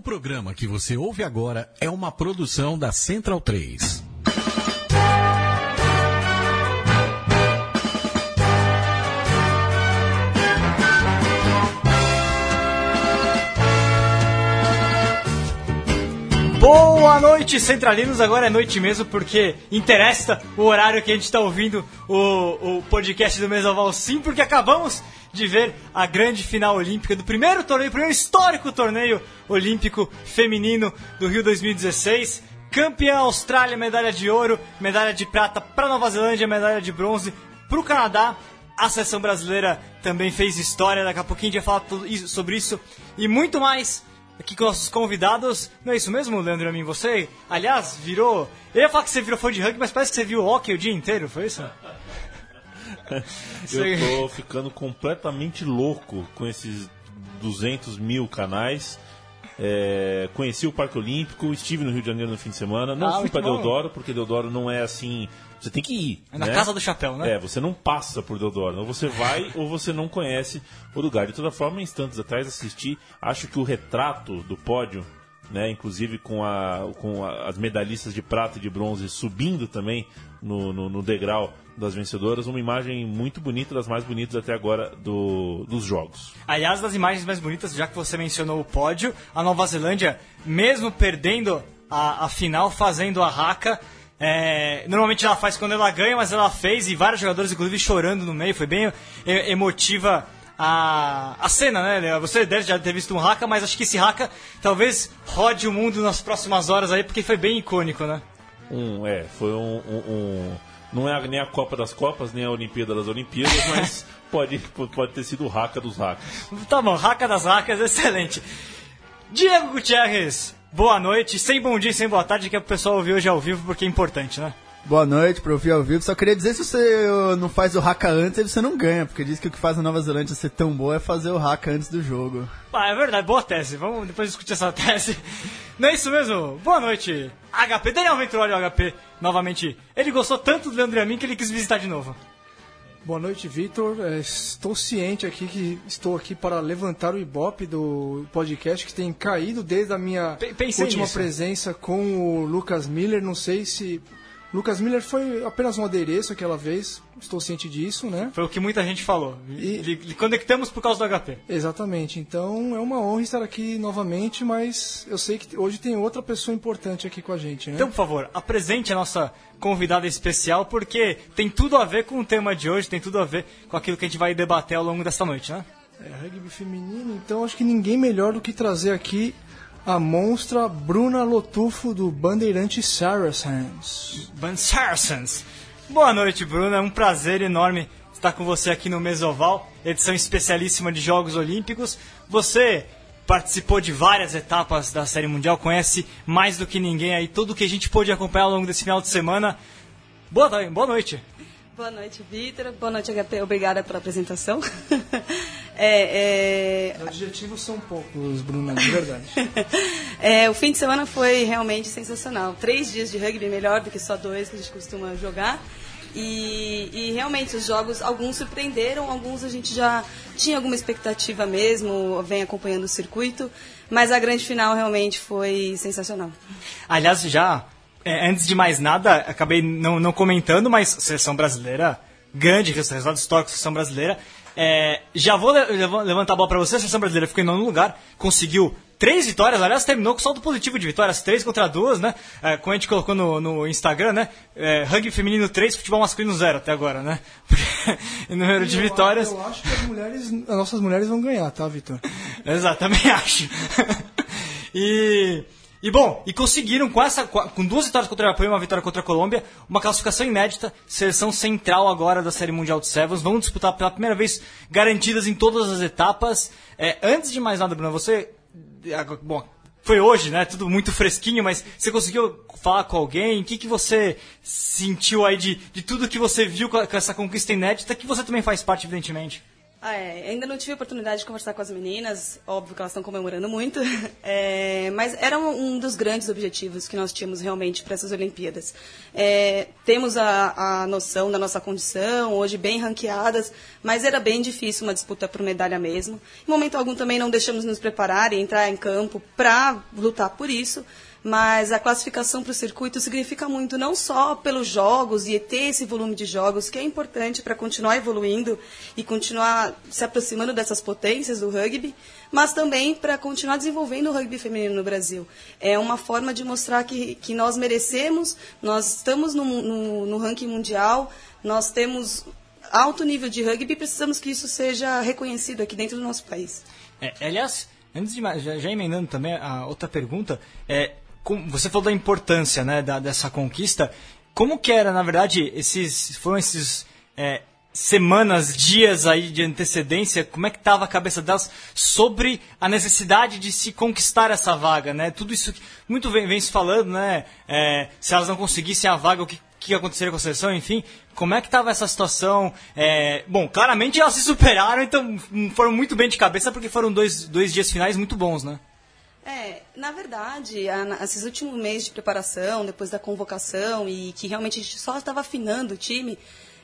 O programa que você ouve agora é uma produção da Central 3. Boa noite, centralinos. Agora é noite mesmo, porque interessa o horário que a gente está ouvindo o, o podcast do Mesoval Sim, porque acabamos de ver a grande final olímpica do primeiro torneio, primeiro histórico torneio olímpico feminino do Rio 2016. Campeã Austrália, medalha de ouro, medalha de prata para Nova Zelândia, medalha de bronze para o Canadá. A seleção brasileira também fez história, daqui a pouquinho a gente vai falar isso, sobre isso e muito mais aqui com nossos convidados. Não é isso mesmo, Leandro Amin? Você, aliás, virou. Eu ia falar que você virou fã de rugby, mas parece que você viu hockey o dia inteiro, foi isso? Eu tô ficando completamente louco com esses 200 mil canais. É, conheci o Parque Olímpico, estive no Rio de Janeiro no fim de semana. Não Ah, fui para. Deodoro, porque Deodoro não é assim. Você tem que ir. É na né? casa do chapéu, né? É, você não passa por Deodoro. Ou você vai ou você não conhece o lugar. De toda forma, instantes atrás assisti. Acho que o retrato do pódio, né, inclusive com, a, com a- as medalhistas de prata e de bronze subindo também no, no, no degrau das vencedoras, uma imagem muito bonita, das mais bonitas até agora do, dos jogos. Aliás, das imagens mais bonitas, já que você mencionou o pódio, a Nova Zelândia, mesmo perdendo a, a final, fazendo a raca. é, normalmente ela faz quando ela ganha, mas ela fez e vários jogadores, inclusive, chorando no meio. Foi bem emotiva a, a cena, né? Você deve já ter visto um raca, mas acho que esse raca talvez rode o mundo nas próximas horas aí, porque foi bem icônico, né? Um, é, foi um, um- um- não é nem a Copa das Copas, nem a Olimpíada das Olimpíadas, mas pode, pode ter sido o raca dos racas. Tá bom, raca das racas, excelente. Diego Gutierrez, boa noite. Sem bom dia, sem boa tarde, que é pro pessoal ouvir hoje ao vivo, porque é importante, né? Boa noite, pra ouvir ao vivo. Só queria dizer, se você não faz o haka antes, você não ganha, porque diz que o que faz a Nova Zelândia ser tão boa é fazer o haka antes do jogo. Ah, é verdade, boa tese. Vamos depois discutir essa tese. Não é isso mesmo? Boa noite, HP. Daniel Venturoli, HP, novamente. Ele gostou tanto do Leandro Amin que ele quis visitar de novo. Boa noite, Vitor. É, estou ciente aqui que estou aqui para levantar o ibope do podcast que tem caído desde a minha pensei última nisso. presença com o Lucas Miller. Não sei se Lucas Miller foi apenas um adereço aquela vez. Estou ciente disso, né? Foi o que muita gente falou. E- Lhe- conectamos por causa do HP. Exatamente. Então é uma honra estar aqui novamente, mas eu sei que hoje tem outra pessoa importante aqui com a gente, né? Então, por favor, apresente a nossa convidada especial, porque tem tudo a ver com o tema de hoje, tem tudo a ver com aquilo que a gente vai debater ao longo dessa noite, né? É rugby feminino, então acho que ninguém melhor do que trazer aqui a monstra Bruna Lotufo do Bandeirante Saracens. Van Saracens. Boa noite, Bruna. É um prazer enorme estar com você aqui no Mesoval, edição especialíssima de Jogos Olímpicos. Você participou de várias etapas da Série Mundial, conhece mais do que ninguém aí tudo que a gente pôde acompanhar ao longo desse final de semana. Boa, tarde, boa noite. Boa noite, Vitor. Boa noite, HP. Obrigada pela apresentação. É, é, Adjetivos são poucos, Bruna, de verdade. é, o fim de semana foi realmente sensacional. Três dias de rugby melhor do que só dois que a gente costuma jogar. E, e realmente os jogos, alguns surpreenderam, alguns a gente já tinha alguma expectativa mesmo, vem acompanhando o circuito, mas a grande final realmente foi sensacional. Aliás, já, é, antes de mais nada, acabei não, não comentando, mas seleção brasileira, grande resultado histórico, seleção brasileira. É, já vou le- lev- levantar a bola pra você, a seleção brasileira ficou em nono lugar, conseguiu três vitórias, aliás, terminou com saldo positivo de vitórias, três contra duas, né? É, como a gente colocou no, no Instagram, né? É, rugby feminino 3, futebol masculino 0 até agora, né? em número de Eu- vitórias. Eu acho que as mulheres, as nossas mulheres vão ganhar, tá, Vitor? Exato, também acho. e, e bom, e conseguiram com essa com duas vitórias contra o Japão e uma vitória contra a Colômbia, uma classificação inédita, seleção central agora da Série Mundial de Sevens, vão disputar pela primeira vez garantidas em todas as etapas. É, antes de mais nada, Bruno, você agora- bom, foi hoje, né? Tudo muito fresquinho, mas você conseguiu falar com alguém? O que, que você sentiu aí de, de tudo que você viu com, com essa conquista inédita, que você também faz parte, evidentemente? Ah, é, ainda não tive oportunidade de conversar com as meninas, óbvio que elas estão comemorando muito, é, mas era um, um, dos grandes objetivos que nós tínhamos realmente para essas Olimpíadas. É, temos a, a, noção da nossa condição, hoje bem ranqueadas, mas era bem difícil uma disputa por medalha mesmo. Em momento algum também não deixamos nos preparar e entrar em campo para lutar por isso mas a classificação para o circuito significa muito, não só pelos jogos e ter esse volume de jogos, que é importante para continuar evoluindo e continuar se aproximando dessas potências do rugby, mas também para continuar desenvolvendo o rugby feminino no Brasil. É uma forma de mostrar que, que nós merecemos, nós estamos no, no, no ranking mundial, nós temos alto nível de rugby e precisamos que isso seja reconhecido aqui dentro do nosso país. É, aliás, antes de já, já emendando também a outra pergunta, é, você falou da importância né, da, dessa conquista. Como que era, na verdade, esses foram esses é, semanas, dias aí de antecedência? Como é que estava a cabeça delas sobre a necessidade de se conquistar essa vaga, né? Tudo isso que muito vem, vem se falando, né? É, se elas não conseguissem a vaga, o que, que aconteceria com a seleção, enfim. Como é que estava essa situação? É, bom, claramente elas se superaram, então foram muito bem de cabeça porque foram dois, dois dias finais muito bons, né? É, na verdade, a, esses últimos meses de preparação, depois da convocação, e que realmente a gente só estava afinando o time,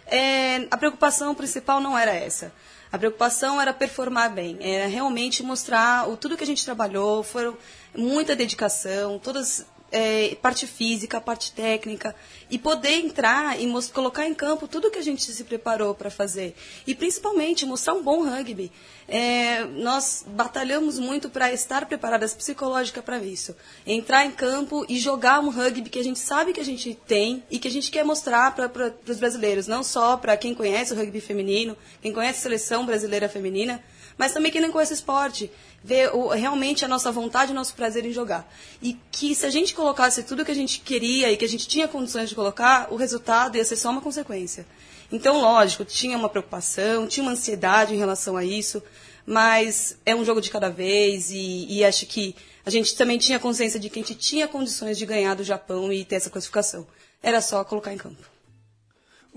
é, a preocupação principal não era essa. A preocupação era performar bem, era realmente mostrar o, tudo que a gente trabalhou, foram muita dedicação, todas é, parte física, parte técnica, e poder entrar e colocar em campo tudo que a gente se preparou para fazer. E principalmente mostrar um bom rugby. É, nós batalhamos muito para estar preparadas psicológica para isso. Entrar em campo e jogar um rugby que a gente sabe que a gente tem e que a gente quer mostrar para os brasileiros, não só para quem conhece o rugby feminino, quem conhece a seleção brasileira feminina, mas também quem não conhece esporte ver realmente a nossa vontade o nosso prazer em jogar. E que se a gente colocasse tudo que a gente queria e que a gente tinha condições de colocar, o resultado ia ser só uma consequência. Então, lógico, tinha uma preocupação, tinha uma ansiedade em relação a isso, mas é um jogo de cada vez e, e acho que a gente também tinha consciência de que a gente tinha condições de ganhar do Japão e ter essa classificação. Era só colocar em campo.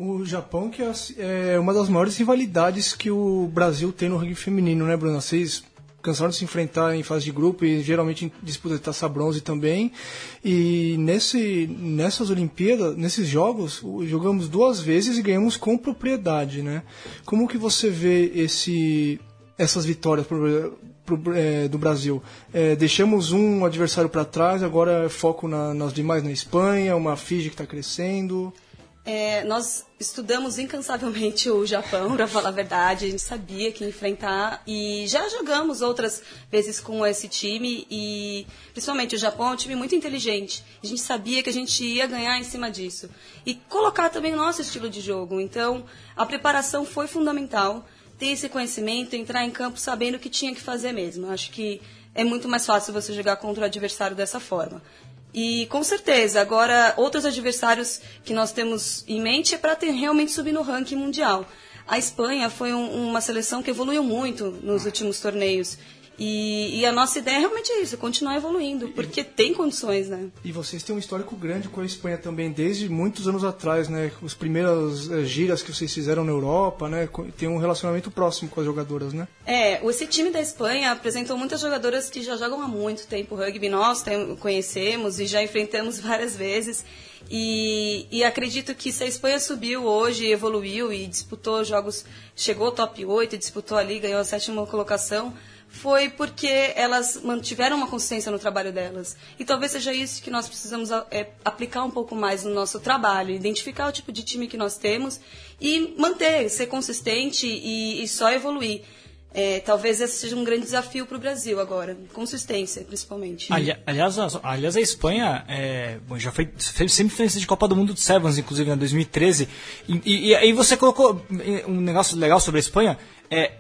O Japão que é, é uma das maiores rivalidades que o Brasil tem no rugby feminino, né, Bruna? Vocês cansaram de se enfrentar em fase de grupo e geralmente disputa de taça bronze também. E nesse, nessas Olimpíadas, nesses jogos, jogamos duas vezes e ganhamos com propriedade, né? Como que você vê esse, essas vitórias pro, pro, é, do Brasil? É, deixamos um adversário para trás, agora é foco na, nas demais na Espanha, uma Fiji que está crescendo. É, nós estudamos incansavelmente o Japão, para falar a verdade. A gente sabia que enfrentar e já jogamos outras vezes com esse time e principalmente o Japão é um time muito inteligente. A gente sabia que a gente ia ganhar em cima disso e colocar também o nosso estilo de jogo. Então a preparação foi fundamental. Ter esse conhecimento, entrar em campo sabendo o que tinha que fazer mesmo. Acho que é muito mais fácil você jogar contra o adversário dessa forma. E com certeza, agora outros adversários que nós temos em mente é para realmente subir no ranking mundial. A Espanha foi um, uma seleção que evoluiu muito nos últimos torneios. E, e, a nossa ideia é realmente isso, continuar evoluindo, porque tem condições, né? E vocês têm um histórico grande com a Espanha também, desde muitos anos atrás, né? As primeiras é, giras que vocês fizeram na Europa, né? Tem um relacionamento próximo com as jogadoras, né? É, esse time da Espanha apresentou muitas jogadoras que já jogam há muito tempo rugby. Nós tem, conhecemos e já enfrentamos várias vezes. E, e, acredito que se a Espanha subiu hoje, evoluiu e disputou jogos, chegou ao top 8, disputou ali, ganhou a sétima colocação, foi porque elas mantiveram uma consciência no trabalho delas. E talvez seja isso que nós precisamos é, aplicar um pouco mais no nosso trabalho, identificar o tipo de time que nós temos e manter, ser consistente e, e só evoluir. É, talvez esse seja um grande desafio para o Brasil agora, consistência, principalmente. Ali, aliás, a, aliás, a Espanha é, bom, já foi, fez semifinalista de Copa do Mundo de Sevens, inclusive, em 2013. E, e, aí você colocou um negócio legal sobre a Espanha. É,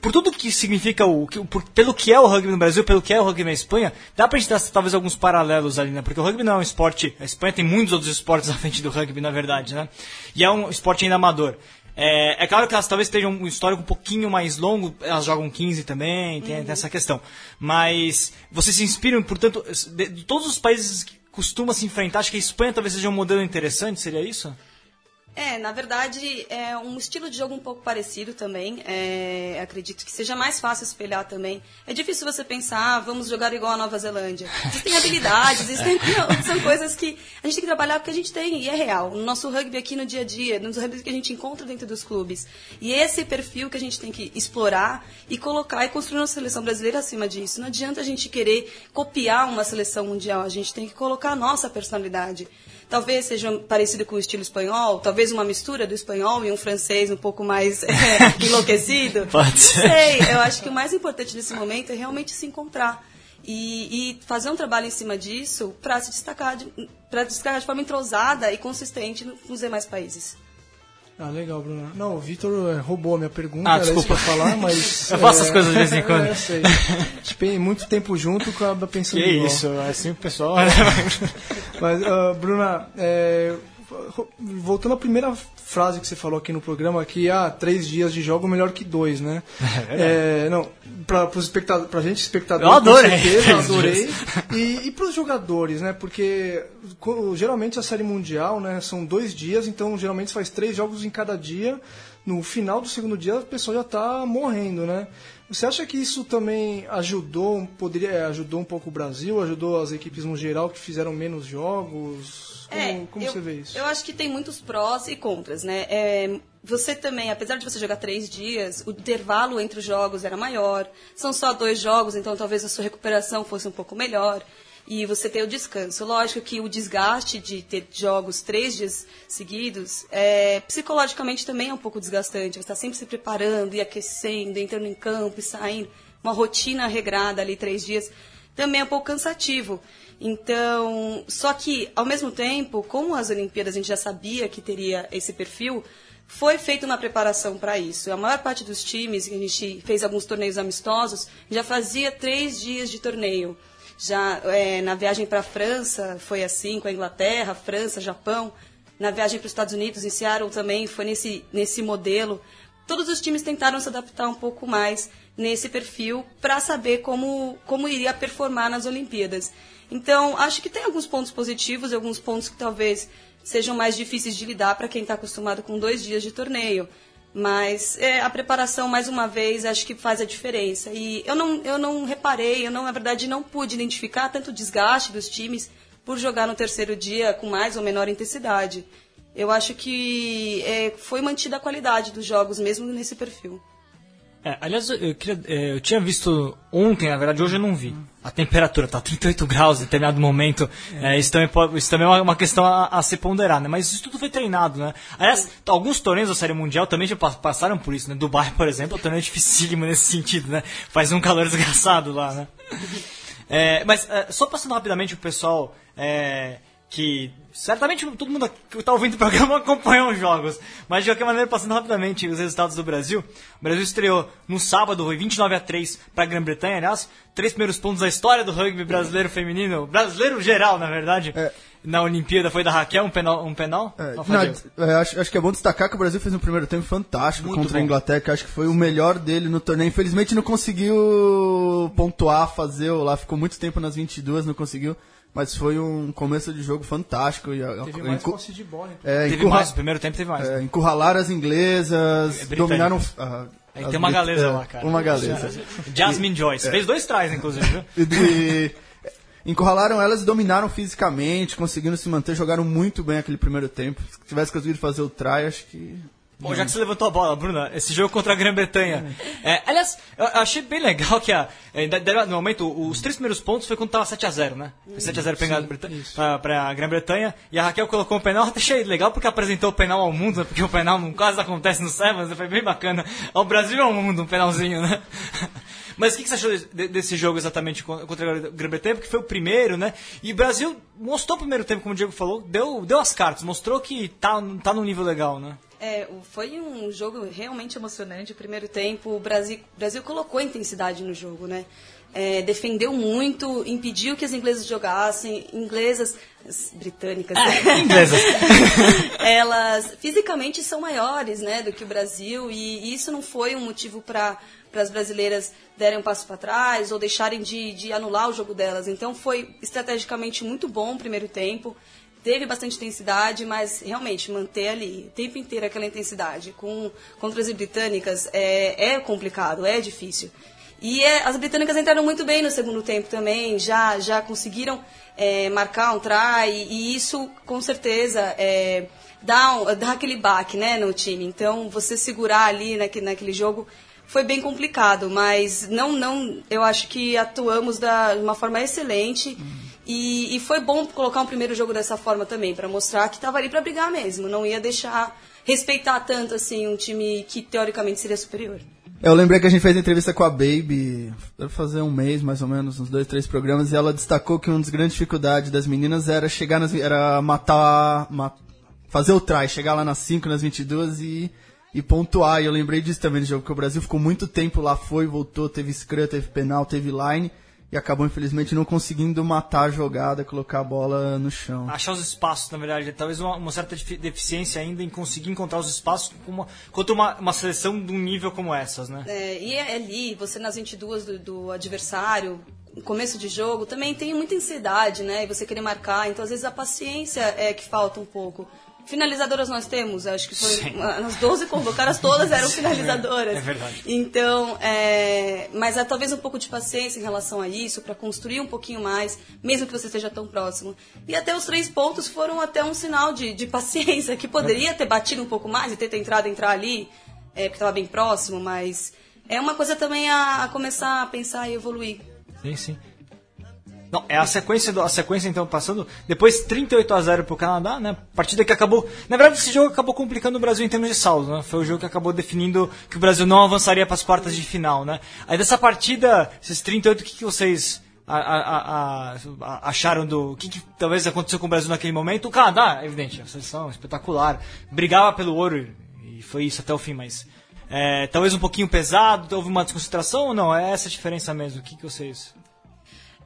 por tudo que significa o. Por, pelo que é o rugby no Brasil, pelo que é o rugby na Espanha, dá pra gente dar talvez alguns paralelos ali, né? Porque o rugby não é um esporte. A Espanha tem muitos outros esportes à frente do rugby, na verdade, né? E é um esporte ainda amador. É, é claro que elas talvez estejam um histórico um pouquinho mais longo, elas jogam 15 também, tem, uhum. tem essa questão. Mas vocês se inspiram, portanto, de, de todos os países que costumam se enfrentar, acho que a Espanha talvez seja um modelo interessante, seria isso? É, na verdade, é um estilo de jogo um pouco parecido também. É, acredito que seja mais fácil espelhar também. É difícil você pensar, ah, vamos jogar igual a Nova Zelândia. Existem habilidades, existem, são coisas que a gente tem que trabalhar porque a gente tem, e é real. No nosso rugby aqui no dia a dia, nos rugby que a gente encontra dentro dos clubes. E esse perfil que a gente tem que explorar e colocar e construir uma seleção brasileira acima disso. Não adianta a gente querer copiar uma seleção mundial, a gente tem que colocar a nossa personalidade talvez seja parecido com o estilo espanhol, talvez uma mistura do espanhol e um francês um pouco mais é, enlouquecido. Pode ser. Não sei, eu acho que o mais importante nesse momento é realmente se encontrar. E, e fazer um trabalho em cima disso para se destacar de, para destacar de forma entrosada e consistente nos demais países. Ah, legal, Bruno. Não, o Vitor é, roubou a minha pergunta, Ah, era isso que desculpa. eu falar, mas... Eu faço é, as coisas de vez em quando. É, eu sei. Tem muito tempo junto, acaba pensando Que igual. isso, é assim o pessoal. Mas, ah, Bruna, é, voltando à primeira frase que você falou aqui no programa, que ah, três dias de jogo melhor que dois, né? É, não, para os espectadores, pra gente espectador, Eu adorei. com certeza, adorei. E, e para os jogadores, né? Porque geralmente a série mundial, né, são dois dias, então geralmente faz três jogos em cada dia. No final do segundo dia, a pessoa já está morrendo, né? Você acha que isso também ajudou, poderia é, ajudou um pouco o Brasil, ajudou as equipes no geral que fizeram menos jogos? Como, É, como eu, você vê isso? Eu acho que tem muitos prós e contras, né? É, você também, apesar de você jogar três dias, o intervalo entre os jogos era maior. São só dois jogos, então talvez a sua recuperação fosse um pouco melhor. E você tem o descanso. Lógico que o desgaste de ter jogos três dias seguidos, é, psicologicamente também é um pouco desgastante. Você está sempre se preparando e aquecendo, entrando em campo e saindo. Uma rotina regrada ali três dias também é um pouco cansativo. Então, só que, ao mesmo tempo, como as Olimpíadas a gente já sabia que teria esse perfil, foi feita uma preparação para isso. A maior parte dos times, a gente fez alguns torneios amistosos, já fazia três dias de torneio. Já é, na viagem para a França foi assim, com a Inglaterra, França, Japão. Na viagem para os Estados Unidos, em Seattle também, foi nesse, nesse modelo. Todos os times tentaram se adaptar um pouco mais nesse perfil para saber como, como iria performar nas Olimpíadas. Então, acho que tem alguns pontos positivos e alguns pontos que talvez sejam mais difíceis de lidar para quem está acostumado com dois dias de torneio. Mas é, a preparação, mais uma vez, acho que faz a diferença. E eu não, eu não reparei, eu não, na verdade, não pude identificar tanto desgaste dos times por jogar no terceiro dia com mais ou menor intensidade. Eu acho que é, foi mantida a qualidade dos jogos, mesmo nesse perfil. É, aliás, eu, queria, é, eu tinha visto ontem, na verdade, hoje eu não vi. A temperatura tá 38 graus em determinado momento. É, isso, também pode- isso também é uma, questão a, a se ponderar, né? Mas isso tudo foi treinado, né? Aliás, alguns torneios da Série Mundial também já pa- passaram por isso, né? Dubai, por exemplo, é um torneio dificílimo nesse sentido, né? Faz um calor desgraçado lá, né? É, mas é, só passando rapidamente o pessoal é, que certamente todo mundo que está ouvindo o programa acompanhou os jogos, mas de qualquer maneira passando rapidamente os resultados do Brasil. O Brasil estreou no sábado, foi 29 a 3 para a Grã-Bretanha, aliás, três primeiros pontos da história do rugby brasileiro feminino, brasileiro geral, na verdade. Na Olimpíada foi da Raquel, um penal. Um penal? É, Não, é, acho, acho que é bom destacar que o Brasil fez um primeiro tempo fantástico Muito contra a bom. Inglaterra, que acho que foi o melhor dele no torneio. Infelizmente não conseguiu pontuar, fazer lá, ficou muito tempo nas 22, não conseguiu. Mas foi um começo de jogo fantástico. E, Teve mais encu- posse de bola. então. é, Teve encurra- mais, no primeiro tempo teve mais. é, encurralaram as inglesas, É, britânicas. dominaram. ah, Aí as tem uma brit- galesa é, lá, cara. Uma galesa. Jasmine Joyce. Fez dois trás, inclusive, viu? E de- encurralaram elas e dominaram fisicamente, conseguindo se manter, jogaram muito bem aquele primeiro tempo. Se tivesse conseguido fazer o try, acho que. Bom, já que você levantou a bola, Bruna, esse jogo contra a Grã-Bretanha. É, aliás, eu achei bem legal que a, é, no momento, os três primeiros pontos foi quando tava 7x0, né? Foi 7x0 pra, Breta- pra, pra Grã-Bretanha. E a Raquel colocou um penal, achei legal porque apresentou o penal ao mundo, né? porque o penal não quase acontece no Sevens, foi bem bacana. Ao Brasil e ao mundo, um penalzinho, né? Mas o que, que você achou de- desse jogo exatamente con- contra a Grã-Bretanha? Porque foi o primeiro, né? E o Brasil mostrou o primeiro tempo, como o Diego falou, deu, deu as cartas, mostrou que tá, tá num nível legal, né? É, foi um jogo realmente emocionante. O primeiro tempo, o Brasil, o Brasil colocou intensidade no jogo, né? É, defendeu muito, impediu que as inglesas jogassem. Inglesas, as britânicas, É, inglesas. elas fisicamente são maiores, né, do que o Brasil e isso não foi um motivo para para as brasileiras derem um passo para trás ou deixarem de, de anular o jogo delas. Então foi estrategicamente muito bom o primeiro tempo. Teve bastante intensidade, mas realmente manter ali o tempo inteiro aquela intensidade com contra as britânicas é, é complicado, é difícil. E é, as britânicas entraram muito bem no segundo tempo também, já, já conseguiram é, marcar um try, e isso com certeza é, dá, um, dá aquele baque né, no time. Então, você segurar ali naquele, naquele jogo foi bem complicado, mas não, não, eu acho que atuamos de uma forma excelente. E, e foi bom colocar um primeiro jogo dessa forma também, para mostrar que estava ali para brigar mesmo, não ia deixar respeitar tanto assim um time que teoricamente seria superior. Eu lembrei que a gente fez entrevista com a Baby, deve fazer um mês mais ou menos, uns dois, três programas, e ela destacou que uma das grandes dificuldades das meninas era chegar nas, era matar, ma- fazer o try, chegar lá nas 5, nas 22 e, e pontuar. E eu lembrei disso também no jogo, que o Brasil ficou muito tempo lá, foi, voltou, teve scrum, teve penal, teve line, e acabou infelizmente não conseguindo matar a jogada, colocar a bola no chão. Achar os espaços, na verdade. Talvez uma, uma certa defi- deficiência ainda em conseguir encontrar os espaços com uma, contra uma, uma seleção de um nível como essas, né? É, e é ali, você nas 22 do, do adversário, no começo de jogo, também tem muita ansiedade, né? E você querer marcar, então às vezes a paciência é que falta um pouco. Finalizadoras nós temos, acho que foi Sim. as 12 convocadas, todas eram finalizadoras. é verdade. Então, é, mas há talvez um pouco de paciência em relação a isso, para construir um pouquinho mais, mesmo que você esteja tão próximo. E até os três pontos foram até um sinal de, de paciência, que poderia ter batido um pouco mais e ter tentado entrar ali, é, porque estava bem próximo, mas é uma coisa também a, a começar a pensar e evoluir. Sim, sim. Não, é a sequência, do- a sequência então passando. Depois 38 a 0 pro Canadá, né? Partida que acabou. Na verdade, esse jogo acabou complicando o Brasil em termos de saldo, né? Foi o jogo que acabou definindo que o Brasil não avançaria para as quartas de final, né? Aí dessa partida, esses 38, o que, que vocês a- a- a- acharam do. O que, que talvez aconteceu com o Brasil naquele momento? O Canadá, evidente, a seleção espetacular. Brigava pelo ouro e foi isso até o fim, mas. é, talvez um pouquinho pesado, houve uma desconcentração ou não? É essa a diferença mesmo. O que, que vocês.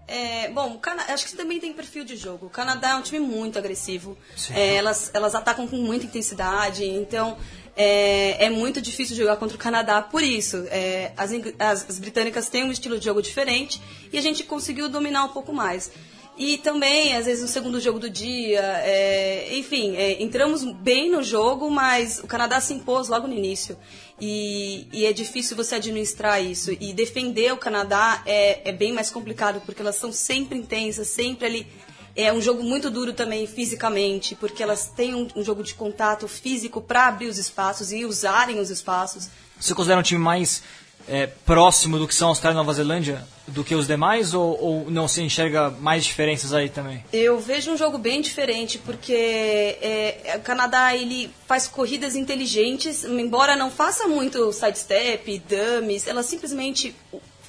É, bom, acho que também tem perfil de jogo. O Canadá é um time muito agressivo. É, elas, elas atacam com muita intensidade, então é, é muito difícil jogar contra o Canadá por isso. É, as, as- as britânicas têm um estilo de jogo diferente e a gente conseguiu dominar um pouco mais. E também, às vezes, no segundo jogo do dia, é, enfim, é, entramos bem no jogo, mas o Canadá se impôs logo no início. E, e é difícil você administrar isso. E defender o Canadá é, é bem mais complicado, porque elas são sempre intensas, sempre ali. É um jogo muito duro também fisicamente, porque elas têm um, um jogo de contato físico para abrir os espaços e usarem os espaços. Você considera um time mais é, próximo do que são Austrália e Nova Zelândia do que os demais? Ou, ou não se enxerga mais diferenças aí também? Eu vejo um jogo bem diferente, porque é, o Canadá ele faz corridas inteligentes, embora não faça muito sidestep, dummies, elas simplesmente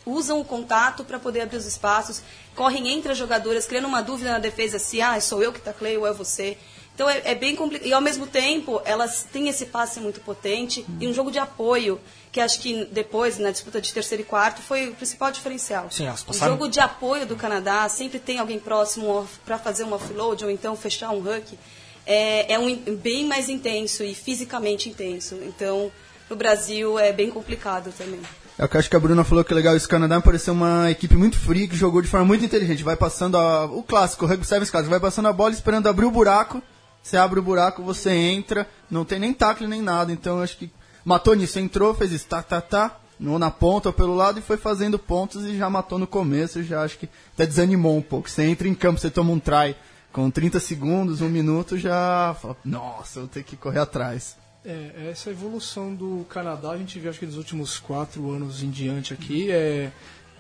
usam o contato para poder abrir os espaços, correm entre as jogadoras, criando uma dúvida na defesa se ah, sou eu que taclei ou é você. Então é, é bem complicado. E ao mesmo tempo, elas têm esse passe muito potente e um jogo de apoio, que acho que depois, na disputa de terceiro e quarto, foi o principal diferencial. Sim, elas o passaram- jogo de apoio do Canadá, sempre tem alguém próximo para fazer um offload ou então fechar um hook. É, é um bem mais intenso e fisicamente intenso. Então, no Brasil é bem complicado também. É o que eu acho que a Bruna falou que é legal. Esse Canadá me pareceu uma equipe muito fria, que jogou de forma muito inteligente. Vai passando a, o clássico, o Rugby Sevens clássico. Vai passando a bola esperando abrir o buraco. Você abre o buraco, você entra. Não tem nem tackle nem nada. Então eu acho que matou nisso. Entrou, fez isso, tá, tá, tá. Ou na ponta ou pelo lado e foi fazendo pontos e já matou no começo. Já acho que até desanimou um pouco. Você entra em campo, você toma um try com 30 segundos, um minuto, já fala, nossa, vou ter que correr atrás. É, essa evolução do Canadá a gente vê acho que nos últimos quatro anos em diante aqui é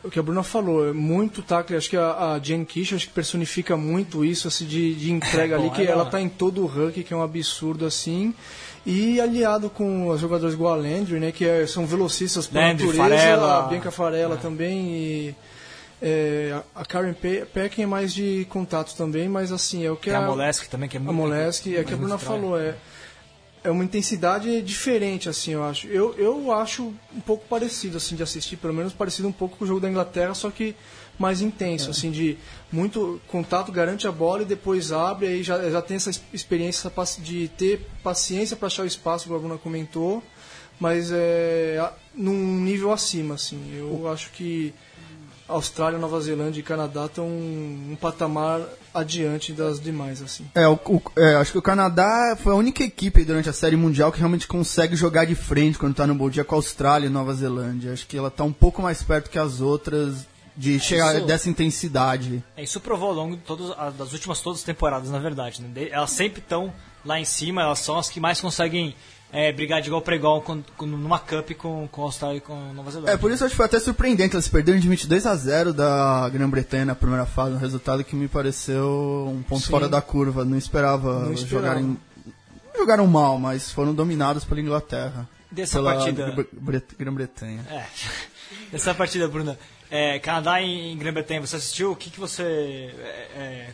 o que a Bruna falou, é muito tackle, acho que a, a Jen Kish acho que personifica muito isso assim, de, de entrega ali, Bom, que ela- ela tá em todo o ranking, que é um absurdo assim. E aliado com os jogadores igual a Landry, né, que é- são velocistas por Landry, natureza, Farella. a Bianca Farella também e é, a Karen Pe- Peckin é mais de contato também, mas assim, é o que Tem a Molesk também, que é a muito. Molesk, é que a Bruna falou, é, é uma intensidade diferente, assim, eu acho. Eu, eu acho um pouco parecido, assim, de assistir, pelo menos parecido um pouco com o jogo da Inglaterra, só que mais intenso, assim, de muito contato, garante a bola e depois abre, aí já, já tem essa ex- experiência de ter paciência para achar o espaço, como a Bruna comentou, mas é num nível acima, assim. Eu acho que Austrália, Nova Zelândia e Canadá estão um patamar adiante das demais, assim. É, o, o- é, acho que o Canadá foi a única equipe durante a Série Mundial que realmente consegue jogar de frente quando tá no bom dia com a Austrália e Nova Zelândia. Acho que ela tá um pouco mais perto que as outras de chegar isso- dessa intensidade. É, Isso provou ao longo de todas, a- das últimas todas as temporadas, na verdade. né? De- Elas sempre estão lá em cima, elas são as que mais conseguem é, brigar de igual para igual com- com- numa Cup com, com a Austrália e com Nova Zelândia. É, por isso acho que foi até surpreendente. Elas perderam de 22 a 0 da Grã-Bretanha na primeira fase, um resultado que me pareceu um ponto Sim. fora da curva. Não esperava, Não esperava. jogarem. Jogaram mal, mas foram dominados pela Inglaterra. Dessa pela partida- Gr- Bre- Grã-Bretanha. É. Essa partida, Bruna. É, Canadá e Grã-Bretanha, você assistiu? O que, que você é, é,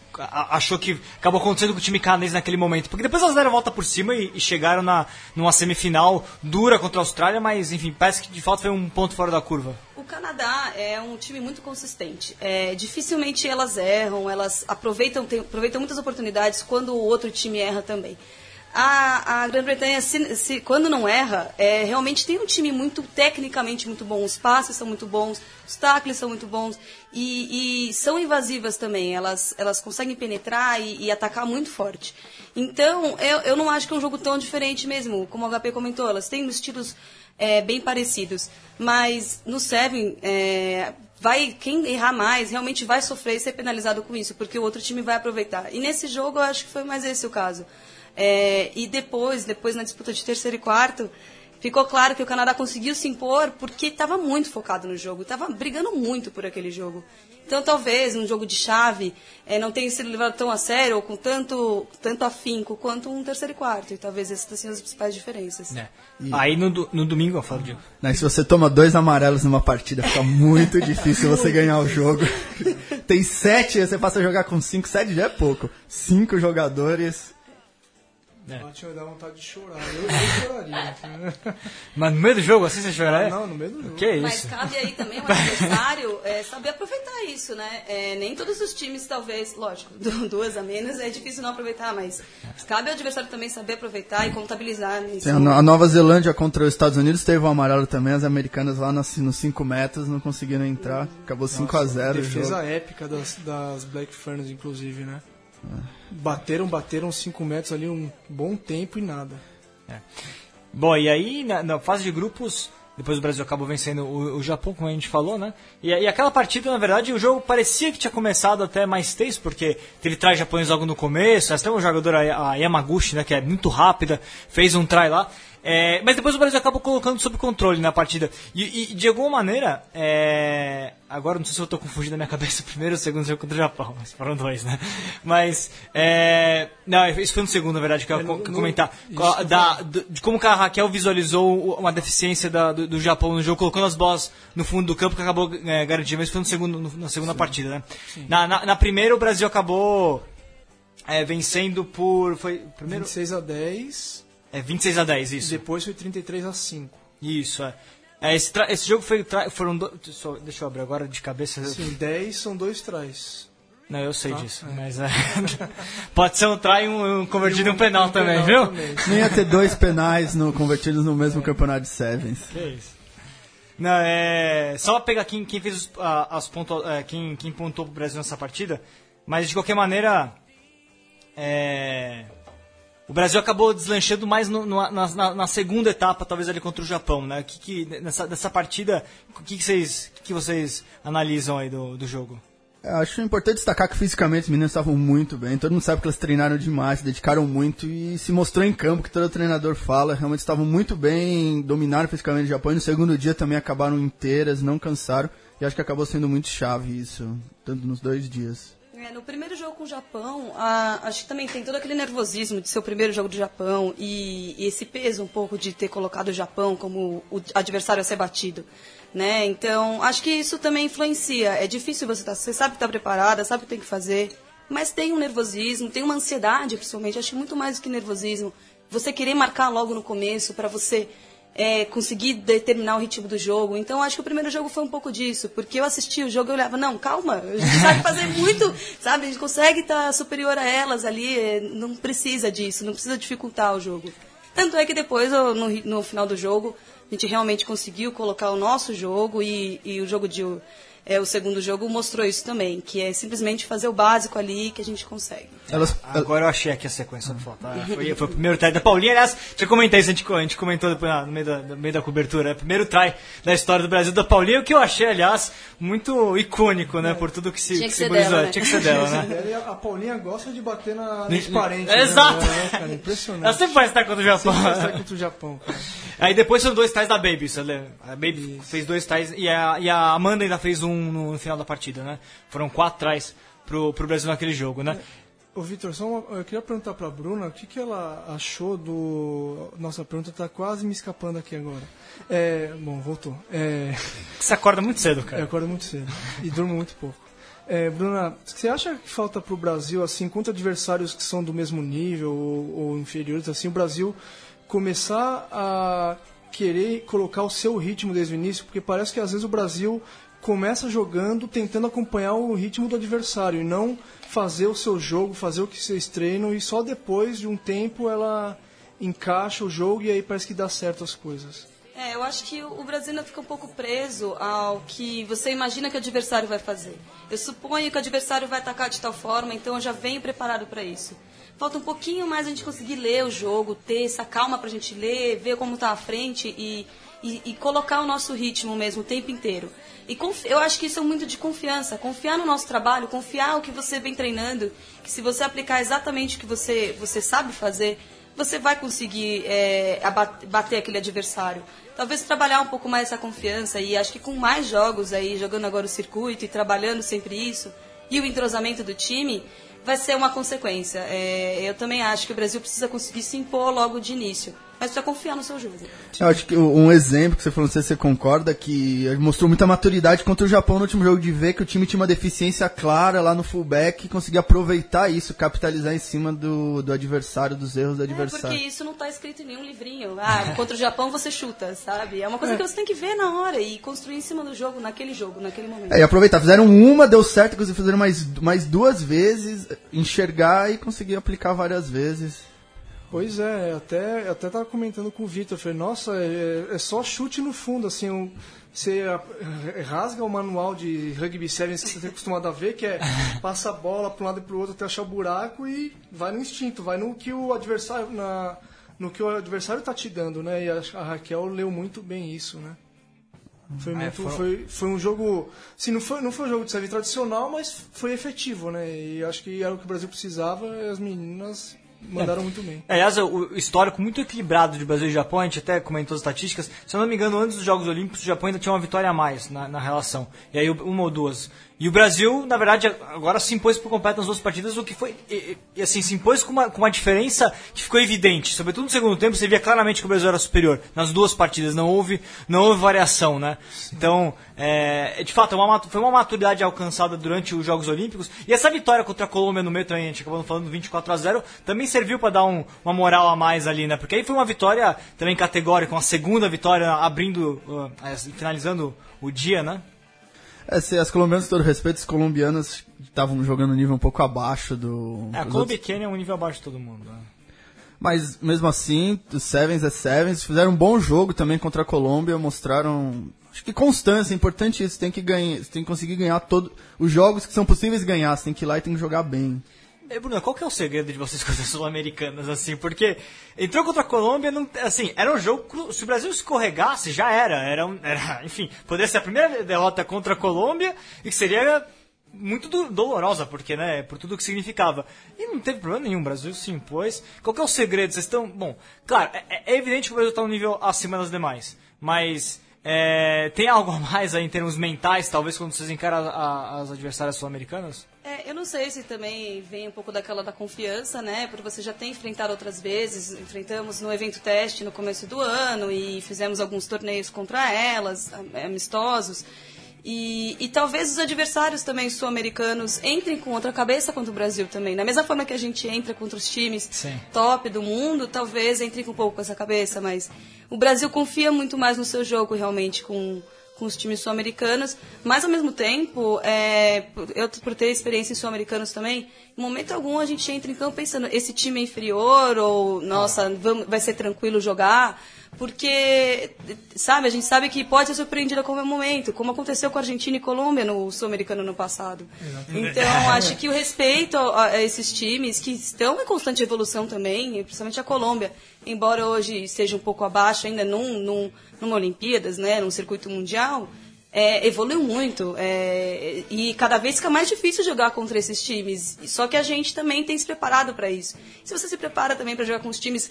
achou que acabou acontecendo com o time canadense naquele momento? Porque depois elas deram a volta por cima e, e chegaram na, numa semifinal dura contra a Austrália, mas enfim, parece que de fato foi um ponto fora da curva. O Canadá é um time muito consistente. É, dificilmente elas erram, elas aproveitam, tem- aproveitam muitas oportunidades quando o outro time erra também. A, a Grã-Bretanha, se- se- quando não erra, é, realmente tem um time muito tecnicamente muito bom. Os passes são muito bons, os tackles são muito bons e, e são invasivas também. Elas, elas conseguem penetrar e, e atacar muito forte. Então, eu, eu não acho que é um jogo tão diferente mesmo. Como o HP comentou, elas têm estilos é, bem parecidos. Mas no Seven, é, vai, quem errar mais realmente vai sofrer e ser penalizado com isso, porque o outro time vai aproveitar. E nesse jogo eu acho que foi mais esse o caso. É, e depois, depois na disputa de terceiro e quarto, ficou claro que o Canadá conseguiu se impor porque estava muito focado no jogo, estava brigando muito por aquele jogo. Então talvez um jogo de chave é, não tenha sido levado tão a sério ou com tanto, tanto afinco quanto um terceiro e quarto. E talvez essas sido as principais diferenças. né? Aí no, do- no domingo, eu falo, Diego. Né, se você toma dois amarelos numa partida, fica muito difícil você ganhar o jogo. Tem sete, você passa a jogar com cinco, sete já é pouco. Cinco jogadores. É. Bate me dá vontade de chorar. Eu, eu choraria. Mas no meio do jogo, assim você choraria? Não, no meio do jogo. Que Mas isso? cabe aí também o adversário é, saber aproveitar isso, né? É, nem todos os times, talvez, lógico, du- duas a menos é difícil não aproveitar, mas cabe ao adversário também saber aproveitar e contabilizar isso. Tem a, No- a Nova Zelândia contra os Estados Unidos teve um amarelo também. As americanas lá nos 5 metros não conseguiram entrar. Acabou 5 a 0 o Defesa jogo. épica das, das Black Ferns, inclusive, né? Bateram, bateram 5 metros ali um bom tempo e nada. Bom, e aí na, na fase de grupos, depois o Brasil acabou vencendo o, o Japão, como a gente falou, né? E, e aquela partida, na verdade, o jogo parecia que tinha começado até mais tenso, porque teve try japonês logo no começo, até uma jogadora, a Yamaguchi, né, que é muito rápida, fez um try lá. É, mas depois o Brasil acabou colocando sob controle na partida. E, e, de alguma maneira, é, agora não sei se eu estou confundindo a minha cabeça, o primeiro ou o segundo jogo contra o Japão, mas foram dois, né? Mas, é, não, isso foi no segundo, na verdade, que eu ia É, comentar. da, do- de como que a Raquel visualizou uma deficiência da- do, do Japão no jogo, colocando as bolas no fundo do campo, que acabou é, garantindo, mas foi no segundo, no- na segunda partida, né? Na, na, na primeira, o Brasil acabou é, vencendo por. Foi. Primeiro, 26 a 10, é, 26 a 10, e isso. depois foi 33 a 5. Isso, é. É, esse, esse jogo foi. foram do, só- Deixa eu abrir agora de cabeça. Sim, 10 são dois trás. Não, eu sei Tá, disso, é. mas é, pode ser um try e um, um convertido em um penal Um também, penal viu? também. Não ia ter dois penais no, convertidos no mesmo campeonato de Sevens. Que isso? Não, é. Só pegar quem, quem fez os, as pontu, é, quem, quem pontuou pro Brasil nessa partida. Mas de qualquer maneira. É. O Brasil acabou deslanchando mais no- no- na, na- segunda etapa, talvez ali contra o Japão, né? Que, que, nessa, nessa partida, o que, que, vocês, que, que vocês analisam aí do, do jogo? Eu Acho importante destacar que fisicamente os meninos estavam muito bem. Todo mundo sabe que elas treinaram demais, se dedicaram muito e se mostrou em campo que todo treinador fala. Realmente estavam muito bem, dominaram fisicamente o Japão. E no segundo dia também acabaram inteiras, não cansaram. E acho que acabou sendo muito chave isso, tanto nos dois dias. É, no primeiro jogo com o Japão, ah, acho que também tem todo aquele nervosismo de ser o primeiro jogo do Japão e, e esse peso um pouco de ter colocado o Japão como o adversário a ser batido. Né? Então, acho que isso também influencia. É difícil você estar. Você sabe que está preparada, sabe o que tem que fazer, mas tem um nervosismo, tem uma ansiedade, principalmente. Acho muito mais do que nervosismo. Você querer marcar logo no começo para você é, conseguir determinar o ritmo do jogo. Então, acho que o primeiro jogo foi um pouco disso, porque eu assisti o jogo e olhava, não, calma, a gente sabe fazer muito, sabe? A gente consegue estar superior a elas ali, é, não precisa disso, não precisa dificultar o jogo. Tanto é que depois, no, no final do jogo, a gente realmente conseguiu colocar o nosso jogo e, e o jogo de, é, o segundo jogo mostrou isso também, que é simplesmente fazer o básico ali que a gente consegue. Elas, Agora eu achei aqui a sequência. Foi, foi o primeiro try da Paulinha. Aliás, deixa eu comentar isso, a gente, a gente comentou depois na- no meio da, no meio da cobertura. É o primeiro try da história do Brasil da Paulinha, o que eu achei, aliás, muito icônico, né? Por tudo que se Tinha que ser simbolizou. dela, né? Tinha que ser dela, né? A Paulinha gosta de bater na, nos parentes. né, Exato. né, cara? Impressionante. Ela sempre vai estar contra o Japão. Sempre vai estar contra o Japão, cara. Aí depois foram dois ties da Baby. Você lembra? A Baby fez dois ties e a, e a Amanda ainda fez um no, no final da partida, né? Foram quatro ties pro, pro Brasil naquele jogo, né? Ô, Vitor, só uma- eu queria perguntar pra Bruna o que, que ela achou do. Nossa, a pergunta tá quase me escapando aqui agora. É, bom, voltou. É, Você acorda muito cedo, eu cara. acordo muito cedo e durmo muito pouco. É, Bruna, você acha que falta pro Brasil, assim, contra adversários que são do mesmo nível ou, ou inferiores, assim, o Brasil começar a querer colocar o seu ritmo desde o início? Porque parece que às vezes o Brasil começa jogando tentando acompanhar o ritmo do adversário e não fazer o seu jogo, fazer o que vocês treinam e só depois de um tempo ela encaixa o jogo e aí parece que dá certo as coisas. É, eu acho que o Brasil ainda fica um pouco preso ao que você imagina que o adversário vai fazer. Eu suponho que o adversário vai atacar de tal forma, então eu já venho preparado para isso. Falta um pouquinho mais a gente conseguir ler o jogo, ter essa calma para a gente ler, ver como está à frente e, e, e colocar o nosso ritmo mesmo o tempo inteiro. E eu acho que isso é muito de confiança, confiar no nosso trabalho, confiar o que você vem treinando, que se você aplicar exatamente o que você, você sabe fazer, você vai conseguir é, bater aquele adversário. Talvez trabalhar um pouco mais essa confiança e acho que com mais jogos aí, jogando agora o circuito e trabalhando sempre isso, e o entrosamento do time, vai ser uma consequência. É, eu também acho que o Brasil precisa conseguir se impor logo de início, mas precisa confiar no seu jogo. Eu acho que um exemplo que você falou, não sei se você concorda, que mostrou muita maturidade contra o Japão no último jogo, de ver que o time tinha uma deficiência clara lá no fullback e conseguia aproveitar isso, capitalizar em cima do, do adversário, dos erros do É, adversário. porque isso não está escrito em nenhum livrinho. Ah, contra o Japão você chuta, sabe? É uma coisa que você tem que ver na hora e construir em cima do jogo, naquele jogo, naquele momento. É, e aproveitar, fizeram uma, deu certo, inclusive fizeram mais, mais duas vezes, enxergar e conseguir aplicar várias vezes. Pois é, até até tava comentando com o Vitor, falei, nossa, é, é só chute no fundo, assim, um, você ah, rasga o manual de rugby sevens que você tem acostumado a ver, que é passa a bola para um lado e para o outro até achar o buraco e vai no instinto, vai no que o adversário na no que o adversário tá te dando, né? E a, a Raquel leu muito bem isso, né? Foi, muito, foi- foi, um jogo. Sim, não foi, não foi um jogo de serve tradicional, mas foi efetivo, né? E acho que era o que o Brasil precisava e as meninas mandaram muito bem. Aliás, o histórico muito equilibrado de Brasil e Japão, a gente até comentou as estatísticas. Se eu não me engano, antes dos Jogos Olímpicos, o Japão ainda tinha uma vitória a mais na, na relação. E aí, uma ou duas. E o Brasil, na verdade, agora se impôs por completo nas duas partidas, o que foi. E, e, assim, se impôs com uma, com uma diferença que ficou evidente. Sobretudo no segundo tempo, você via claramente que o Brasil era superior. Nas duas partidas, não houve, não houve variação, né? Então, é, de fato, é uma foi uma maturidade alcançada durante os Jogos Olímpicos. E essa vitória contra a Colômbia no meio também, a gente acabou falando 24 a 0 também serviu para dar um- uma moral a mais ali, né? Porque aí foi uma vitória também categórica, uma segunda vitória abrindo, uh, finalizando o dia, né? É, as colombianas, todo respeito, as colombianas estavam jogando um nível um pouco abaixo do. É, a Colômbia e outros. É um nível abaixo de todo mundo. Né? Mas mesmo assim, os Sevens é Sevens, fizeram um bom jogo também contra a Colômbia, mostraram. Acho que constância, é importante isso, tem que ganhar, tem que conseguir ganhar todos os jogos que são possíveis ganhar, você tem que ir lá e tem que jogar bem. E, Bruno, qual que é o segredo de vocês contra as sul-americanas, assim? Porque entrou contra a Colômbia, não, assim, era um jogo. Se o Brasil escorregasse, já era. Era, um- era. Enfim, poderia ser a primeira derrota contra a Colômbia e que seria muito do- dolorosa, porque, né, por tudo que significava. E não teve problema nenhum, o Brasil se impôs. Qual que é o segredo? Vocês estão. Bom, claro, é, é evidente que o Brasil está um nível acima das demais, mas. é, tem algo a mais aí em termos mentais, talvez, quando vocês encaram a- a- as adversárias sul-americanas? É, eu não sei se também vem um pouco daquela da confiança, né? Porque você já tem enfrentado outras vezes. Enfrentamos no evento teste no começo do ano e fizemos alguns torneios contra elas, am- amistosos. E, e talvez os adversários também sul-americanos entrem com outra cabeça contra o Brasil também. Da mesma forma que a gente entra contra os times Sim. top do mundo, talvez entre com um pouco com essa cabeça. Mas o Brasil confia muito mais no seu jogo realmente com com os times sul-americanos, mas ao mesmo tempo, é, eu por ter experiência em sul-americanos também, em momento algum a gente entra em campo pensando esse time é inferior ou nossa, vamos, vai ser tranquilo jogar, porque, sabe, a gente sabe que pode ser surpreendida a qualquer momento, como aconteceu com a Argentina e Colômbia no Sul-Americano no passado. Então, acho que o respeito a, esses times que estão em constante evolução também, principalmente a Colômbia, embora hoje seja um pouco abaixo ainda num, num, numa Olimpíadas, né, num circuito mundial, é, evoluiu muito. é, e cada vez fica mais difícil jogar contra esses times. Só que a gente também tem se preparado para isso. Se você se prepara também para jogar com os times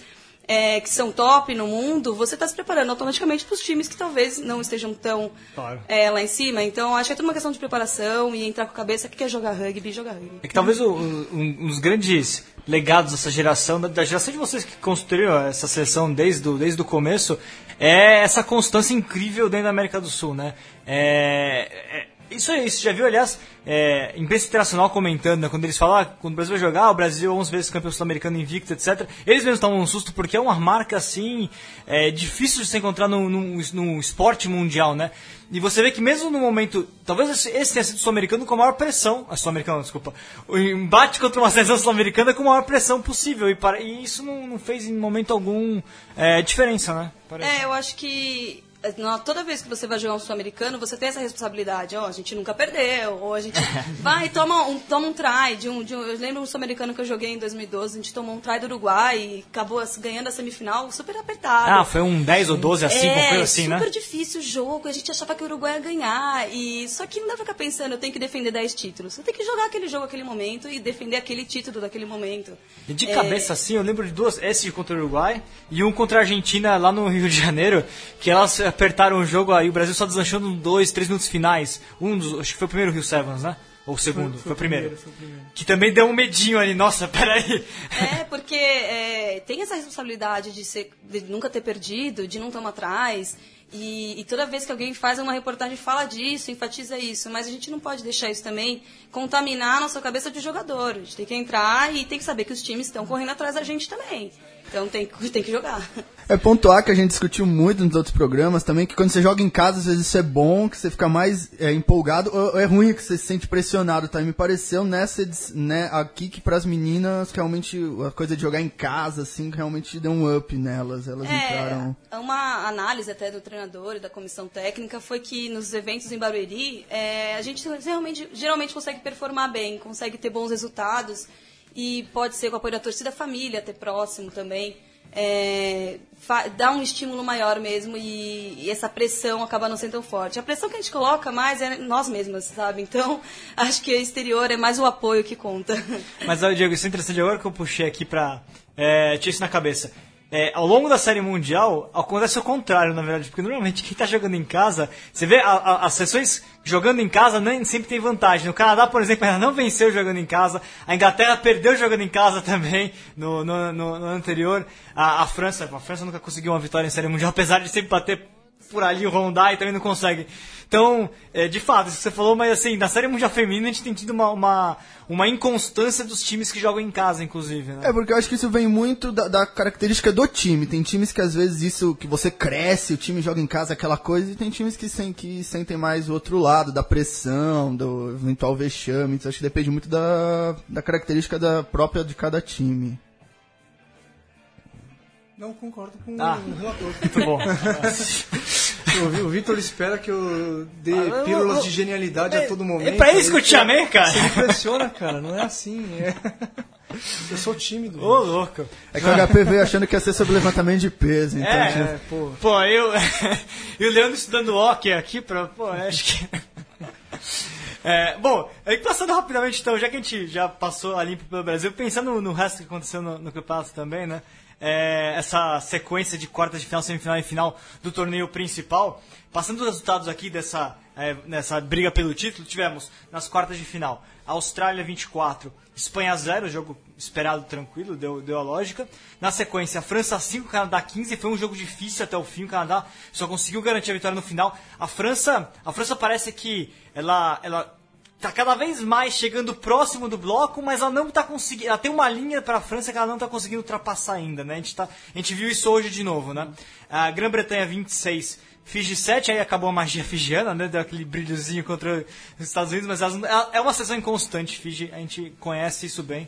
é, que são top no mundo, você está se preparando automaticamente para os times que talvez não estejam tão Claro. é, lá em cima. Então, acho que é tudo uma questão de preparação e entrar com a cabeça que quer jogar rugby, jogar rugby. É que talvez o- um, um dos grandes legados dessa geração, da, da geração de vocês que construíram essa seleção desde o, desde o começo, é essa constância incrível dentro da América do Sul, né? É, é- isso aí, você já viu, aliás, é, imprensa internacional comentando, né, quando eles falam, ah, quando o Brasil vai jogar, o Brasil é 11 vezes campeão sul-americano invicto, etc. Eles mesmos tomam um susto porque é uma marca, assim, é, difícil de se encontrar num, num esporte mundial, né? E você vê que mesmo no momento, talvez esse, tenha sido sul-americano com a maior pressão, a sul-americano, desculpa, o embate contra uma seleção sul-americana com a maior pressão possível, e, para, e isso não, não fez em momento algum é, diferença, né? Parece. É, eu acho que toda vez que você vai jogar um sul-americano, você tem essa responsabilidade. Ó, a gente nunca perdeu, ou a gente vai e toma um, toma um try. De um, de um- eu lembro um sul-americano que eu joguei em 2012, a gente tomou um try do Uruguai e acabou ganhando a semifinal super apertado. Ah, foi um 10 ou 12 assim, é, coisa assim, né? super difícil o jogo, a gente achava que o Uruguai ia ganhar. E... Só que não dá pra ficar pensando, eu tenho que defender 10 títulos. Você tem que jogar aquele jogo aquele momento e defender aquele título daquele momento. E de É, cabeça assim, eu lembro de duas, esse contra o Uruguai e um contra a Argentina lá no Rio de Janeiro, que elas apertaram o jogo aí, o Brasil só deslanchando em dois, três minutos finais. Um dos, acho que foi o primeiro Rio Sevens, né? Ou o segundo? Foi, o primeiro. foi o primeiro. Que também deu um medinho ali, nossa, peraí. É, porque é, tem essa responsabilidade de, ser, de nunca ter perdido, de não tomar atrás. E, e toda vez que alguém faz uma reportagem fala disso, enfatiza isso. Mas a gente não pode deixar isso também contaminar a nossa cabeça de jogador. A gente tem que entrar e tem que saber que os times estão correndo atrás da gente também. Então tem, que- tem que jogar. É pontuar que a gente discutiu muito nos outros programas também, que quando você joga em casa, às vezes isso é bom, que você fica mais é, empolgado, ou é ruim que você se sente pressionado, tá? E me pareceu nessa, né, aqui que pras meninas, realmente, a coisa de jogar em casa, assim, realmente deu um up nelas, elas entraram... É, uma análise até do treinador e da comissão técnica foi que nos eventos em Barueri, é, a gente realmente, geralmente consegue performar bem, consegue ter bons resultados e pode ser com o apoio da torcida, da família, até próximo também. É, dá um estímulo maior mesmo e, e essa pressão acaba não sendo tão forte. A pressão que a gente coloca mais é nós mesmas, sabe? Então, acho que o exterior é mais o apoio que conta. Mas, ó, Diego, isso é interessante agora que eu puxei aqui pra. É, tinha isso na cabeça. É, ao longo da série mundial, acontece o contrário, na verdade, porque normalmente quem tá jogando em casa, você vê a- a- as sessões jogando em casa nem sempre tem vantagem. No Canadá, por exemplo, ainda não venceu jogando em casa, a Inglaterra perdeu jogando em casa também no, no, no- no anterior, a, a França, a França nunca conseguiu uma vitória em série mundial, apesar de sempre bater por ali, rondar e também não consegue. Então, é, de fato, isso que você falou, mas assim, na série mundial feminina a gente tem tido uma, uma, uma inconstância dos times que jogam em casa, inclusive, né? É, porque eu acho que isso vem muito da, da característica do time. Tem times que às vezes isso, que você cresce, o time joga em casa aquela coisa, e tem times que, sem, que sentem mais o outro lado, da pressão, do eventual vexame. Então acho que depende muito da, da característica da própria de cada time. Não concordo com Ah. o relator. Muito bom. O Vi- O Vitor espera que eu dê Ah, pílulas eu- de genialidade a todo momento. é pra isso que eu te cara? Você me impressiona, cara. Não é assim. é. Eu sou tímido. Ô, louco. É que o HP veio achando que ia ser sobre levantamento de peso, então É, tinha- É, pô. Pô, eu. e o Leandro estudando hockey aqui pra. Pô, acho que. É, bom, aí passando rapidamente então, já que a gente já passou a limpo pelo Brasil, pensando no resto que aconteceu no, no campeonato também, né? É, essa sequência de quartas de final, semifinal e final do torneio principal. Passando os resultados aqui dessa é, nessa briga pelo título, tivemos nas quartas de final Austrália 24, Espanha 0, jogo esperado tranquilo, deu, deu a lógica. Na sequência, França 5, Canadá 15, foi um jogo difícil até o fim, o Canadá só conseguiu garantir a vitória no final. A França, a França parece que ela, ela tá cada vez mais chegando próximo do bloco, mas ela não tá conseguindo. Ela tem uma linha para a França que ela não tá conseguindo ultrapassar ainda, né? A gente, tá, a gente viu isso hoje de novo, né? A Grã-Bretanha 26, Fiji 7, aí acabou a magia fijiana, né? Deu aquele brilhozinho contra os Estados Unidos, mas ela- é uma sessão inconstante, Fiji, a gente conhece isso bem.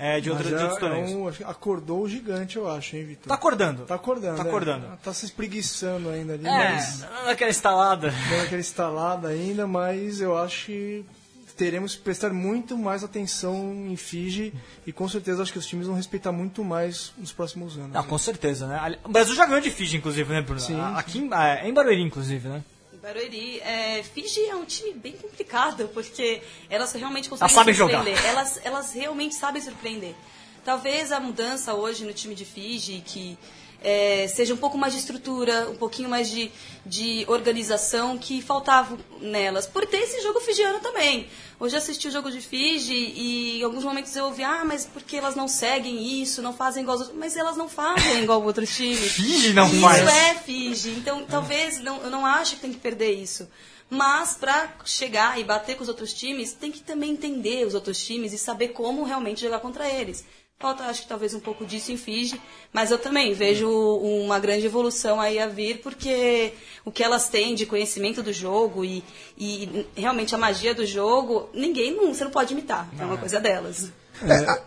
é, de, outro, de outros torneios. é um- acho que acordou o gigante, eu acho, hein, Vitor? Tá acordando. Tá acordando. Tá é. acordando. Tá se espreguiçando ainda ali, É, mas naquela instalada. dando aquela instalada ainda, mas eu acho que teremos que prestar muito mais atenção em Fiji e com certeza acho que os times vão respeitar muito mais nos próximos anos. Ah, com certeza, né? O Brasil já ganhou de Fiji, inclusive, né, Bruno? Sim, Aqui em, é, em Barueri, inclusive, né? Em Barueri, é, Fiji é um time bem complicado, porque elas realmente conseguem Elas sabem surpreender. Elas, elas realmente sabem surpreender. Talvez a mudança hoje no time de Fiji, que é, seja um pouco mais de estrutura, um pouquinho mais de, de organização que faltava nelas. Por ter esse jogo fijiano também. Hoje eu assisti o jogo de Fiji e em alguns momentos eu ouvi, ah, mas porque elas não seguem isso, não fazem igual os outros. Mas elas não fazem igual outros times. Fiji não isso faz. é Fiji. Então, talvez, não, eu não acho que tem que perder isso. Mas, para chegar e bater com os outros times, tem que também entender os outros times e saber como realmente jogar contra eles. Falta, acho que talvez um pouco disso em Fiji, mas eu também vejo uma grande evolução aí a vir, porque o que elas têm de conhecimento do jogo e, e realmente a magia do jogo, ninguém, não, você não pode imitar, é uma coisa delas. É,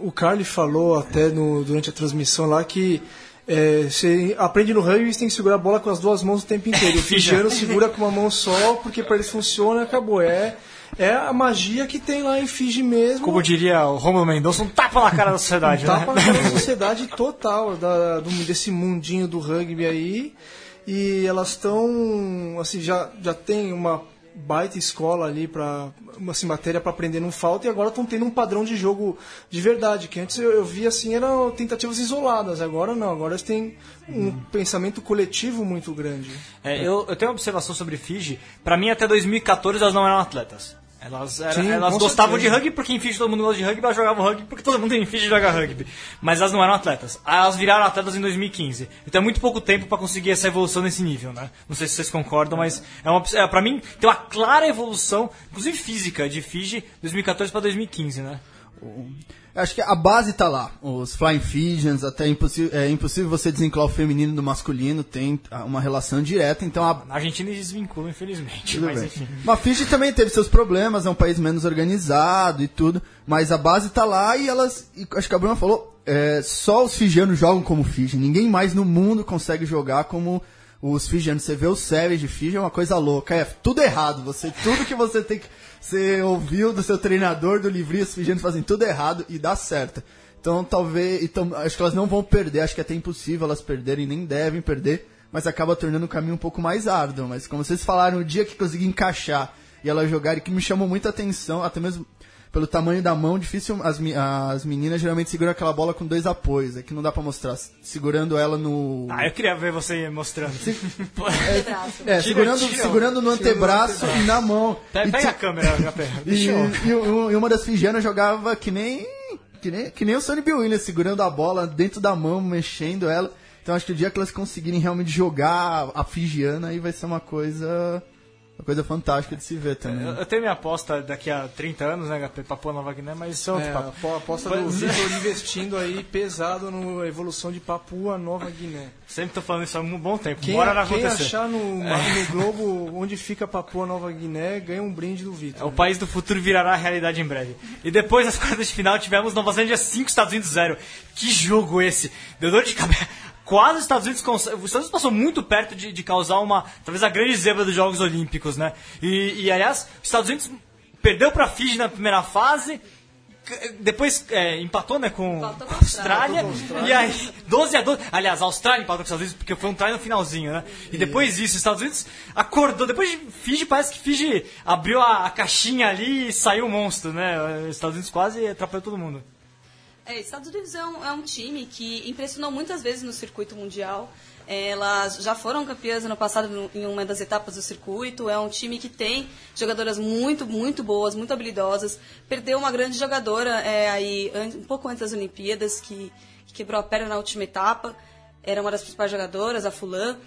o Carly falou até no- durante a transmissão lá que é, você aprende no rugby você tem que segurar a bola com as duas mãos o tempo inteiro. O fijiano segura com uma mão só, porque para eles funciona acabou. É, é a magia que tem lá em Fiji mesmo. Como diria o Romulo Mendonça, um tapa na cara da sociedade, Um tapa né? na sociedade total da, do- desse mundinho do rugby aí. E elas estão, assim, já, já tem uma baita escola ali para assim, matéria para aprender não falta e agora estão tendo um padrão de jogo de verdade que antes eu, eu via assim eram tentativas isoladas agora não agora eles têm um pensamento coletivo muito grande É, eu, eu tenho uma observação sobre Fiji. Pra mim, até 2014, elas não eram atletas. Elas, era- Sim, elas gostavam certeza. de rugby porque em Fiji todo mundo gosta de rugby, elas jogavam rugby porque todo mundo em Fiji joga rugby. Mas elas não eram atletas. Elas viraram atletas em 2015. Então é muito pouco tempo pra conseguir essa evolução nesse nível, né? Não sei se vocês concordam, mas é uma, é, pra mim tem uma clara evolução, inclusive física, de Fiji 2014 pra 2015, né? Acho que a base tá lá. Os Flying Fijians, até é impossível, é impossível você desvincular o feminino do masculino, tem ah, uma relação direta, então a, Na Argentina eles desvinculam, infelizmente. Tudo mas bem. enfim. Mas Fiji também teve seus problemas, é um país menos organizado e tudo, mas a base tá lá e elas, e acho que a Bruna falou, é, só os fijianos jogam como Fiji, ninguém mais no mundo consegue jogar como os fijianos. Você vê o Savage de Fiji é uma coisa louca, é tudo errado, você tudo que você tem que você ouviu do seu treinador do livrinho, os fijianos fazem tudo errado e dá certo. Então talvez, então, acho que elas não vão perder, acho que é até impossível elas perderem, nem devem perder, mas acaba tornando o caminho um pouco mais árduo. Mas como vocês falaram, o dia que conseguir encaixar e elas jogarem, que me chamou muita atenção, até mesmo pelo tamanho da mão, difícil. As, as meninas geralmente seguram aquela bola com dois apoios, é que não dá pra mostrar. Segurando ela no. Ah, eu queria ver você mostrando. É, segurando, tira. segurando no antebraço e na mão. Pega, E pega ti- a câmera, e, Deixa eu... e e uma das fijianas jogava que nem, que nem. Que nem o Sonny Bill Williams, segurando a bola dentro da mão, mexendo ela. Então acho que o dia que elas conseguirem realmente jogar a fijiana, aí vai ser uma coisa. Uma coisa fantástica de se ver também. Eu, eu tenho minha aposta daqui a 30 anos, né, HP, Papua Nova Guiné, mas isso é outro É, papo. a aposta do Vitor investindo aí pesado na evolução de Papua Nova Guiné. Sempre tô falando isso há um bom tempo. Quem, Bora vai quem acontecer. achar no, no Globo onde fica Papua Nova Guiné ganha um brinde do Vitor. O país do futuro virará realidade em breve. E depois das quartas de final tivemos Nova Zelândia 5, Estados Unidos 0. Que jogo esse? Deu dor de cabeça. Quase os Estados Unidos. Os Estados Unidos passou muito perto de, de causar uma. Talvez a grande zebra dos Jogos Olímpicos, né? E, e, aliás, os Estados Unidos perdeu pra Fiji na primeira fase. Depois é, empatou, né, com com a a Austrália. E aí, 12 a 12. Aliás, a Austrália empatou com os Estados Unidos porque foi um try no finalzinho, né? E depois disso, os Estados Unidos acordou. Depois de Fiji, parece que Fiji abriu a, a caixinha ali e saiu o monstro, né? Os Estados Unidos quase atrapalhou todo mundo. É, Estados Unidos é um, é um time que impressionou muitas vezes no circuito mundial. É, Elas já foram campeãs ano passado em uma das etapas do circuito. É um time que tem jogadoras muito, muito boas, muito habilidosas. Perdeu uma grande jogadora é, aí um pouco antes das Olimpíadas, que, que quebrou a perna na última etapa. Era uma das principais jogadoras, a Fulan.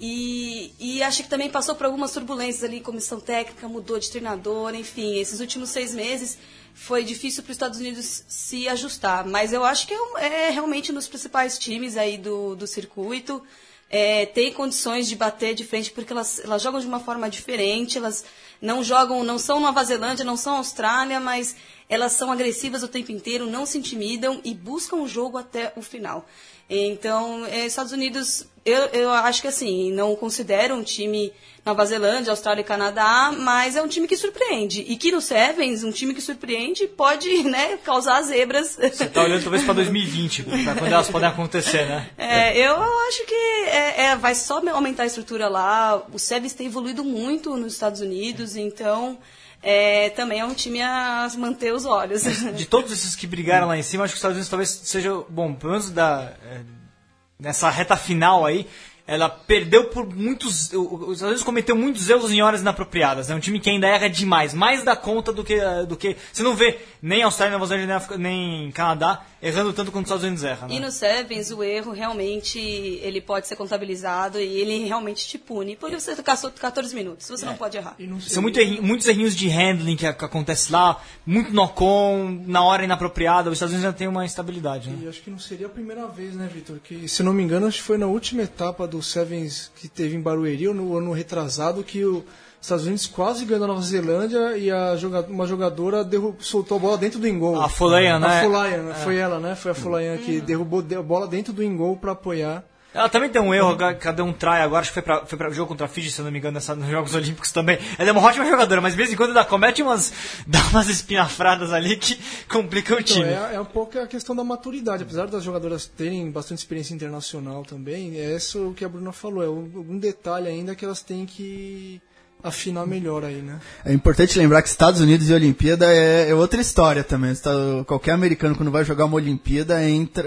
E, e acho que também passou por algumas turbulências ali, comissão técnica, mudou de treinador, enfim, esses últimos seis meses foi difícil para os Estados Unidos se ajustar. Mas eu acho que é, é realmente um dos principais times aí do, do circuito. É, tem condições de bater de frente porque elas, elas jogam de uma forma diferente, elas não jogam, não são Nova Zelândia, não são Austrália, mas elas são agressivas o tempo inteiro, não se intimidam e buscam o jogo até o final. Então, eh, Estados Unidos, eu, eu acho que assim, não considero um time Nova Zelândia, Austrália e Canadá, mas é um time que surpreende. E que no Sevens, um time que surpreende, pode né, causar zebras. Você tá olhando talvez para 2020, para quando elas podem acontecer, né? É, eu acho que é, é, vai só aumentar a estrutura lá. O Sevens tem evoluído muito nos Estados Unidos, então é, também é um time a manter os olhos. De todos esses que brigaram lá em cima, acho que os Estados Unidos talvez seja, bom, pelo menos da, é, nessa reta final aí, ela perdeu por muitos. Os Estados Unidos cometeu muitos erros em horas inapropriadas. É um time que ainda erra demais, mais da conta do que. do que Você não vê nem Austrália, Nova Zelândia, nem Canadá errando tanto quanto os Estados Unidos erram. Né? E no Sevens, o erro realmente ele pode ser contabilizado e ele realmente te pune. Porque você caçou 14 minutos, você é. não pode errar. São muito errinho, muitos errinhos de handling que, acontece lá, muito knock-on, na hora inapropriada. Os Estados Unidos já tem uma instabilidade. Né? E acho que não seria a primeira vez, né, Vitor? Que, se não me engano, acho que foi na última etapa do Sevens que teve em Barueri, no ano retrasado, que o Estados Unidos quase ganhou a Nova Zelândia e a jogadora, uma jogadora soltou a bola dentro do engol. A Folayan, né? A Folayan, né? é. foi ela, né? Foi a Folayan que derrubou a bola dentro do engol para apoiar. Ela também tem um erro, cadê um try agora, acho que foi pra, foi pra jogo contra a Fiji, se eu não me engano, nessa, nos Jogos Olímpicos também. Ela é uma ótima jogadora, mas de vez em quando ela comete umas, dá umas espinafradas ali que complicam o então, time. É, é, um pouco a questão da maturidade, apesar das jogadoras terem bastante experiência internacional também, é isso que a Bruna falou, é um detalhe ainda que elas têm que afinar melhor aí, né? É importante lembrar que Estados Unidos e Olimpíada é, é outra história também. Qualquer americano quando vai jogar uma Olimpíada entra,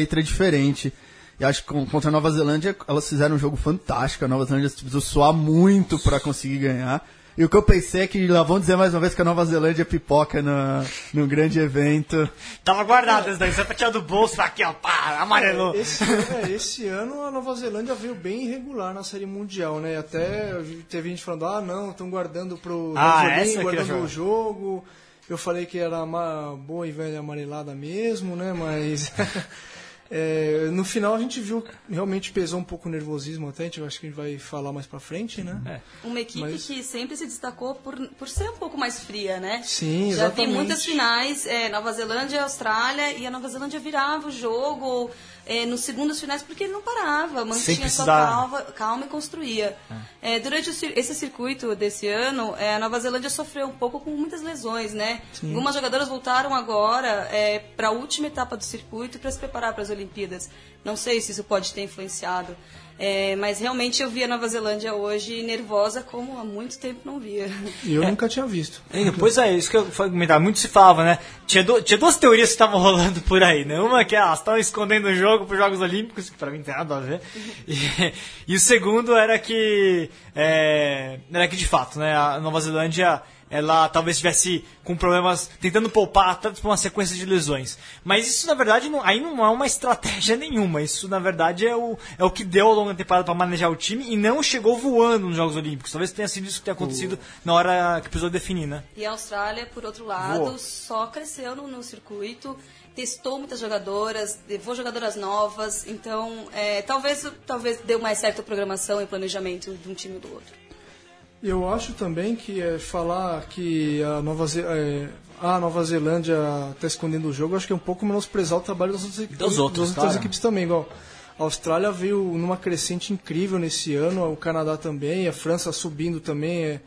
entra diferente. E acho que contra a Nova Zelândia elas fizeram um jogo fantástico. A Nova Zelândia precisou suar muito para conseguir ganhar. E o que eu pensei é que lá vão dizer mais uma vez que a Nova Zelândia pipoca no, no grande evento. Tava guardado isso daí, só pra tirar do bolso aqui, ó, pá, amarelou. Esse, é, esse ano a Nova Zelândia veio bem irregular na Série Mundial, né? Até teve gente falando, ah não, estão guardando pro ah, guardando o jogo. Eu falei que era uma boa e velha amarelada mesmo, né? Mas É, no final a gente viu realmente pesou um pouco o nervosismo até, a gente acho que a gente vai falar mais pra frente, né? É. Uma equipe Mas... que sempre se destacou por, por ser um pouco mais fria, né? Sim, Já exatamente. vi muitas finais, é, Nova Zelândia e Austrália, e a Nova Zelândia virava o jogo, é, nos segundos finais porque ele não parava, mantinha sua calma, calma e construía. É. É, durante o, esse circuito desse ano, é, a Nova Zelândia sofreu um pouco com muitas lesões, né? Sim. Algumas jogadoras voltaram agora é, para a última etapa do circuito para se preparar para as Olimpíadas. Não sei se isso pode ter influenciado. É, mas realmente eu vi a Nova Zelândia hoje nervosa como há muito tempo não via. E eu é. nunca tinha visto. pois é, isso que eu comentar. Muito se falava, né? Tinha, do, tinha duas teorias que estavam rolando por aí, né? Uma que ah, elas estavam escondendo o jogo para os Jogos Olímpicos, que para mim não tem nada a ver. E, e o segundo era que, é, era que de fato, né? A Nova Zelândia ela talvez estivesse com problemas, tentando poupar tanto por uma sequência de lesões. Mas isso, na verdade, não, aí não é uma estratégia nenhuma. Isso, na verdade, é o, é o que deu ao longo da temporada para manejar o time e não chegou voando nos Jogos Olímpicos. Talvez tenha sido isso que tenha acontecido na hora que precisou definir, né? E a Austrália, por outro lado, Voa. só cresceu no, no circuito testou muitas jogadoras, levou jogadoras novas, então é, talvez talvez deu mais certo a programação e planejamento de um time ou do outro. Eu acho também que é, falar que a Nova, Ze é, a Nova Zelândia está escondendo o jogo, acho que é um pouco menosprezar o trabalho das outras, das outras, das outras equipes também. Igual a Austrália veio numa crescente incrível nesse ano, o Canadá também, a França subindo também. É,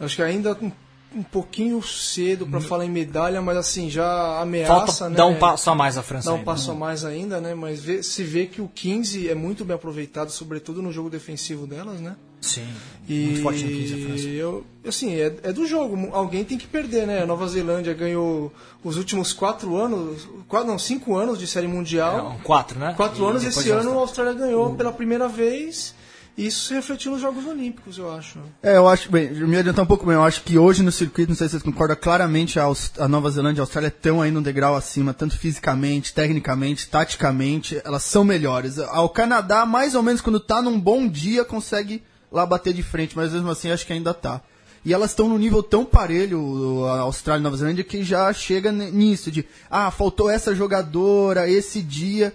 acho que ainda um, um pouquinho cedo para hum. falar em medalha, mas assim, já ameaça. Falta né? dar um passo a mais a França. Dá um ainda, passo né? a mais ainda, né? Mas vê, se vê que o 15 é muito bem aproveitado, sobretudo no jogo defensivo delas, né? Sim, e muito forte no 15 a França. Eu, assim, é, é, do jogo. Alguém tem que perder, né? A Nova Zelândia ganhou os últimos quatro anos, quatro, não, cinco anos de Série Mundial. É, quatro, né? Quatro e anos. Esse ano a Austrália ganhou pela primeira vez. E isso se refletiu nos Jogos Olímpicos, eu acho. É, eu acho, bem, me adiantar um pouco bem, eu acho que hoje no circuito, não sei se vocês concordam, claramente a, a Nova Zelândia e a Austrália estão aí num degrau acima, tanto fisicamente, tecnicamente, taticamente, elas são melhores. O Canadá, mais ou menos, quando tá num bom dia, consegue lá bater de frente, mas mesmo assim acho que ainda tá. E elas estão no nível tão parelho, a Austrália e Nova Zelândia, que já chega nisso, de ah, faltou essa jogadora, esse dia.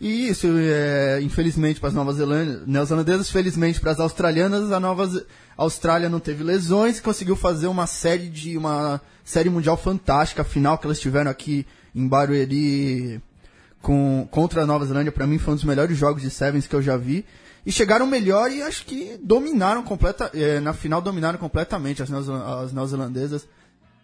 E isso, é, infelizmente para as novas Zelândia- neozelandesas, felizmente para as australianas, a Nova Ze- Austrália não teve lesões e conseguiu fazer uma série de uma série mundial fantástica, a final que elas tiveram aqui em Barueri com, contra a Nova Zelândia, para mim foi um dos melhores jogos de Sevens que eu já vi. E chegaram melhor e acho que dominaram completa, eh, na final dominaram completamente as, neoze- as neozelandesas.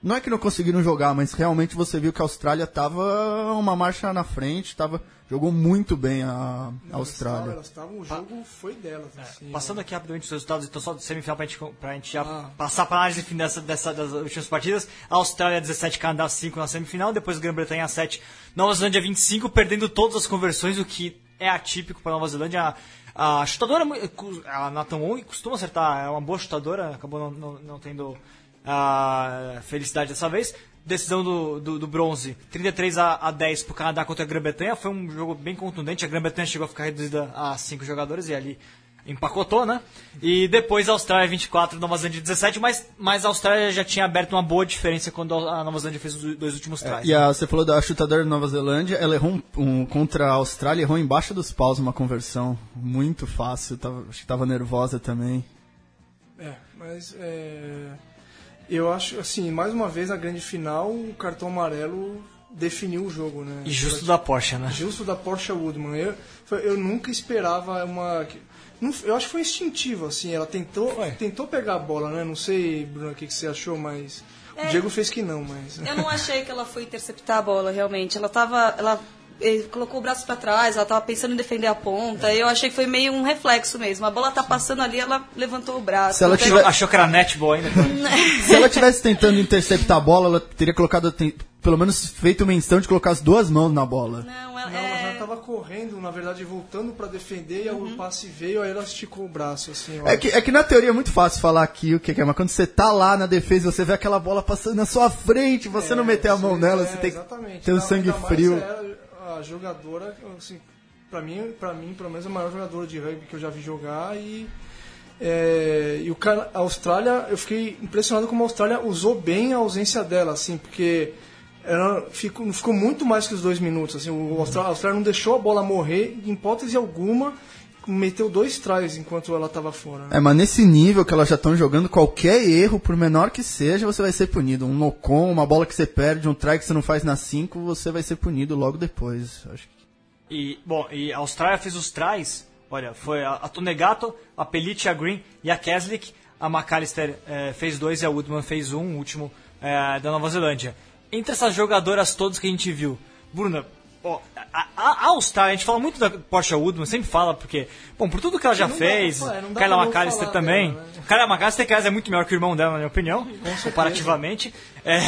Não é que não conseguiram jogar, mas realmente você viu que a Austrália tava uma marcha na frente, tava, jogou muito bem a, a Austrália. Elas estavam, o jogo foi delas. Assim, Passando aqui rapidamente os resultados, então só do semifinal pra gente, pra gente já Ah. passar pra análise fim dessa, dessa, das últimas partidas. A Austrália 17, Canadá 5 na semifinal, depois Grã-Bretanha 7, Nova Zelândia 25, perdendo todas as conversões, o que é atípico pra Nova Zelândia. A, a chutadora, é a Nathan Wong costuma acertar, é uma boa chutadora, acabou não, não, não tendo a felicidade dessa vez. Decisão do, do, do bronze, 33 a, a 10 pro Canadá contra a Grã-Bretanha. Foi um jogo bem contundente. A Grã-Bretanha chegou a ficar reduzida a 5 jogadores e ali empacotou, né? E depois a Austrália 24, Nova Zelândia 17, mas, mas a Austrália já tinha aberto uma boa diferença quando a Nova Zelândia fez os dois últimos trás. E a, você falou da chutadora da Nova Zelândia, ela errou um, um- contra a Austrália, errou embaixo dos paus uma conversão muito fácil, tava, acho que tava nervosa também. É, mas é, eu acho, assim, mais uma vez na grande final, o cartão amarelo definiu o jogo, né? E justo da Porsche, né? Justo da Porsche Woodman. Eu, eu nunca esperava uma. Não- Eu acho que foi instintivo, assim. Ela tentou, tentou pegar a bola, né? Não sei, Bruno, o que, que você achou, mas. É. O Diego fez que não, mas. Eu não achei que ela foi interceptar a bola, realmente. Ela tava. Ela colocou o braço pra trás, ela tava pensando em defender a ponta. Eu achei que foi meio um reflexo mesmo. A bola tá passando ali, ela levantou o braço. Se ela tiver- Achou que era netball ainda? Se ela tivesse tentando interceptar a bola, ela teria colocado, pelo menos feito menção de colocar as duas mãos na bola. Não, ela, Não, ela já é... tava correndo, na verdade, voltando pra defender, e aí o passe veio, aí ela esticou o braço, assim. É que, é que na teoria é muito fácil falar aqui o que é, mas quando você tá lá na defesa e você vê aquela bola passando na sua frente, você não meter a mão nela, é, você tem exatamente. que ter um Não, sangue frio. é a jogadora, assim, pra mim, pra mim, pelo menos a maior jogadora de rugby que eu já vi jogar e é, e o Cana- a Austrália, eu fiquei impressionado como a Austrália usou bem a ausência dela, assim, porque ela ficou, ficou muito mais que os dois minutos, assim, o Austrália, a Austrália não deixou a bola morrer em hipótese alguma, meteu dois tries enquanto ela estava fora. né? É, mas nesse nível que elas já estão jogando, qualquer erro, por menor que seja, você vai ser punido. Um no-con, uma bola que você perde, um try que você não faz na 5, você vai ser punido logo depois. Acho que E, bom, e a Austrália fez os tries. Olha, foi a, a Tonegato, a Pellice, a Green e a Keslick. A McAllister eh, fez dois e a Woodman fez um, o último eh, da Nova Zelândia. Entre essas jogadoras todas que a gente viu, Bruna, ó, a, a- a Austrália, a gente fala muito da Porsche Woodman, sempre fala, porque, bom, por tudo que ela já Não fez, dá Kyla pra não McAllister também. dela, né? Kyla McAllister, aliás, é muito melhor que o irmão dela, na minha opinião, comparativamente. É,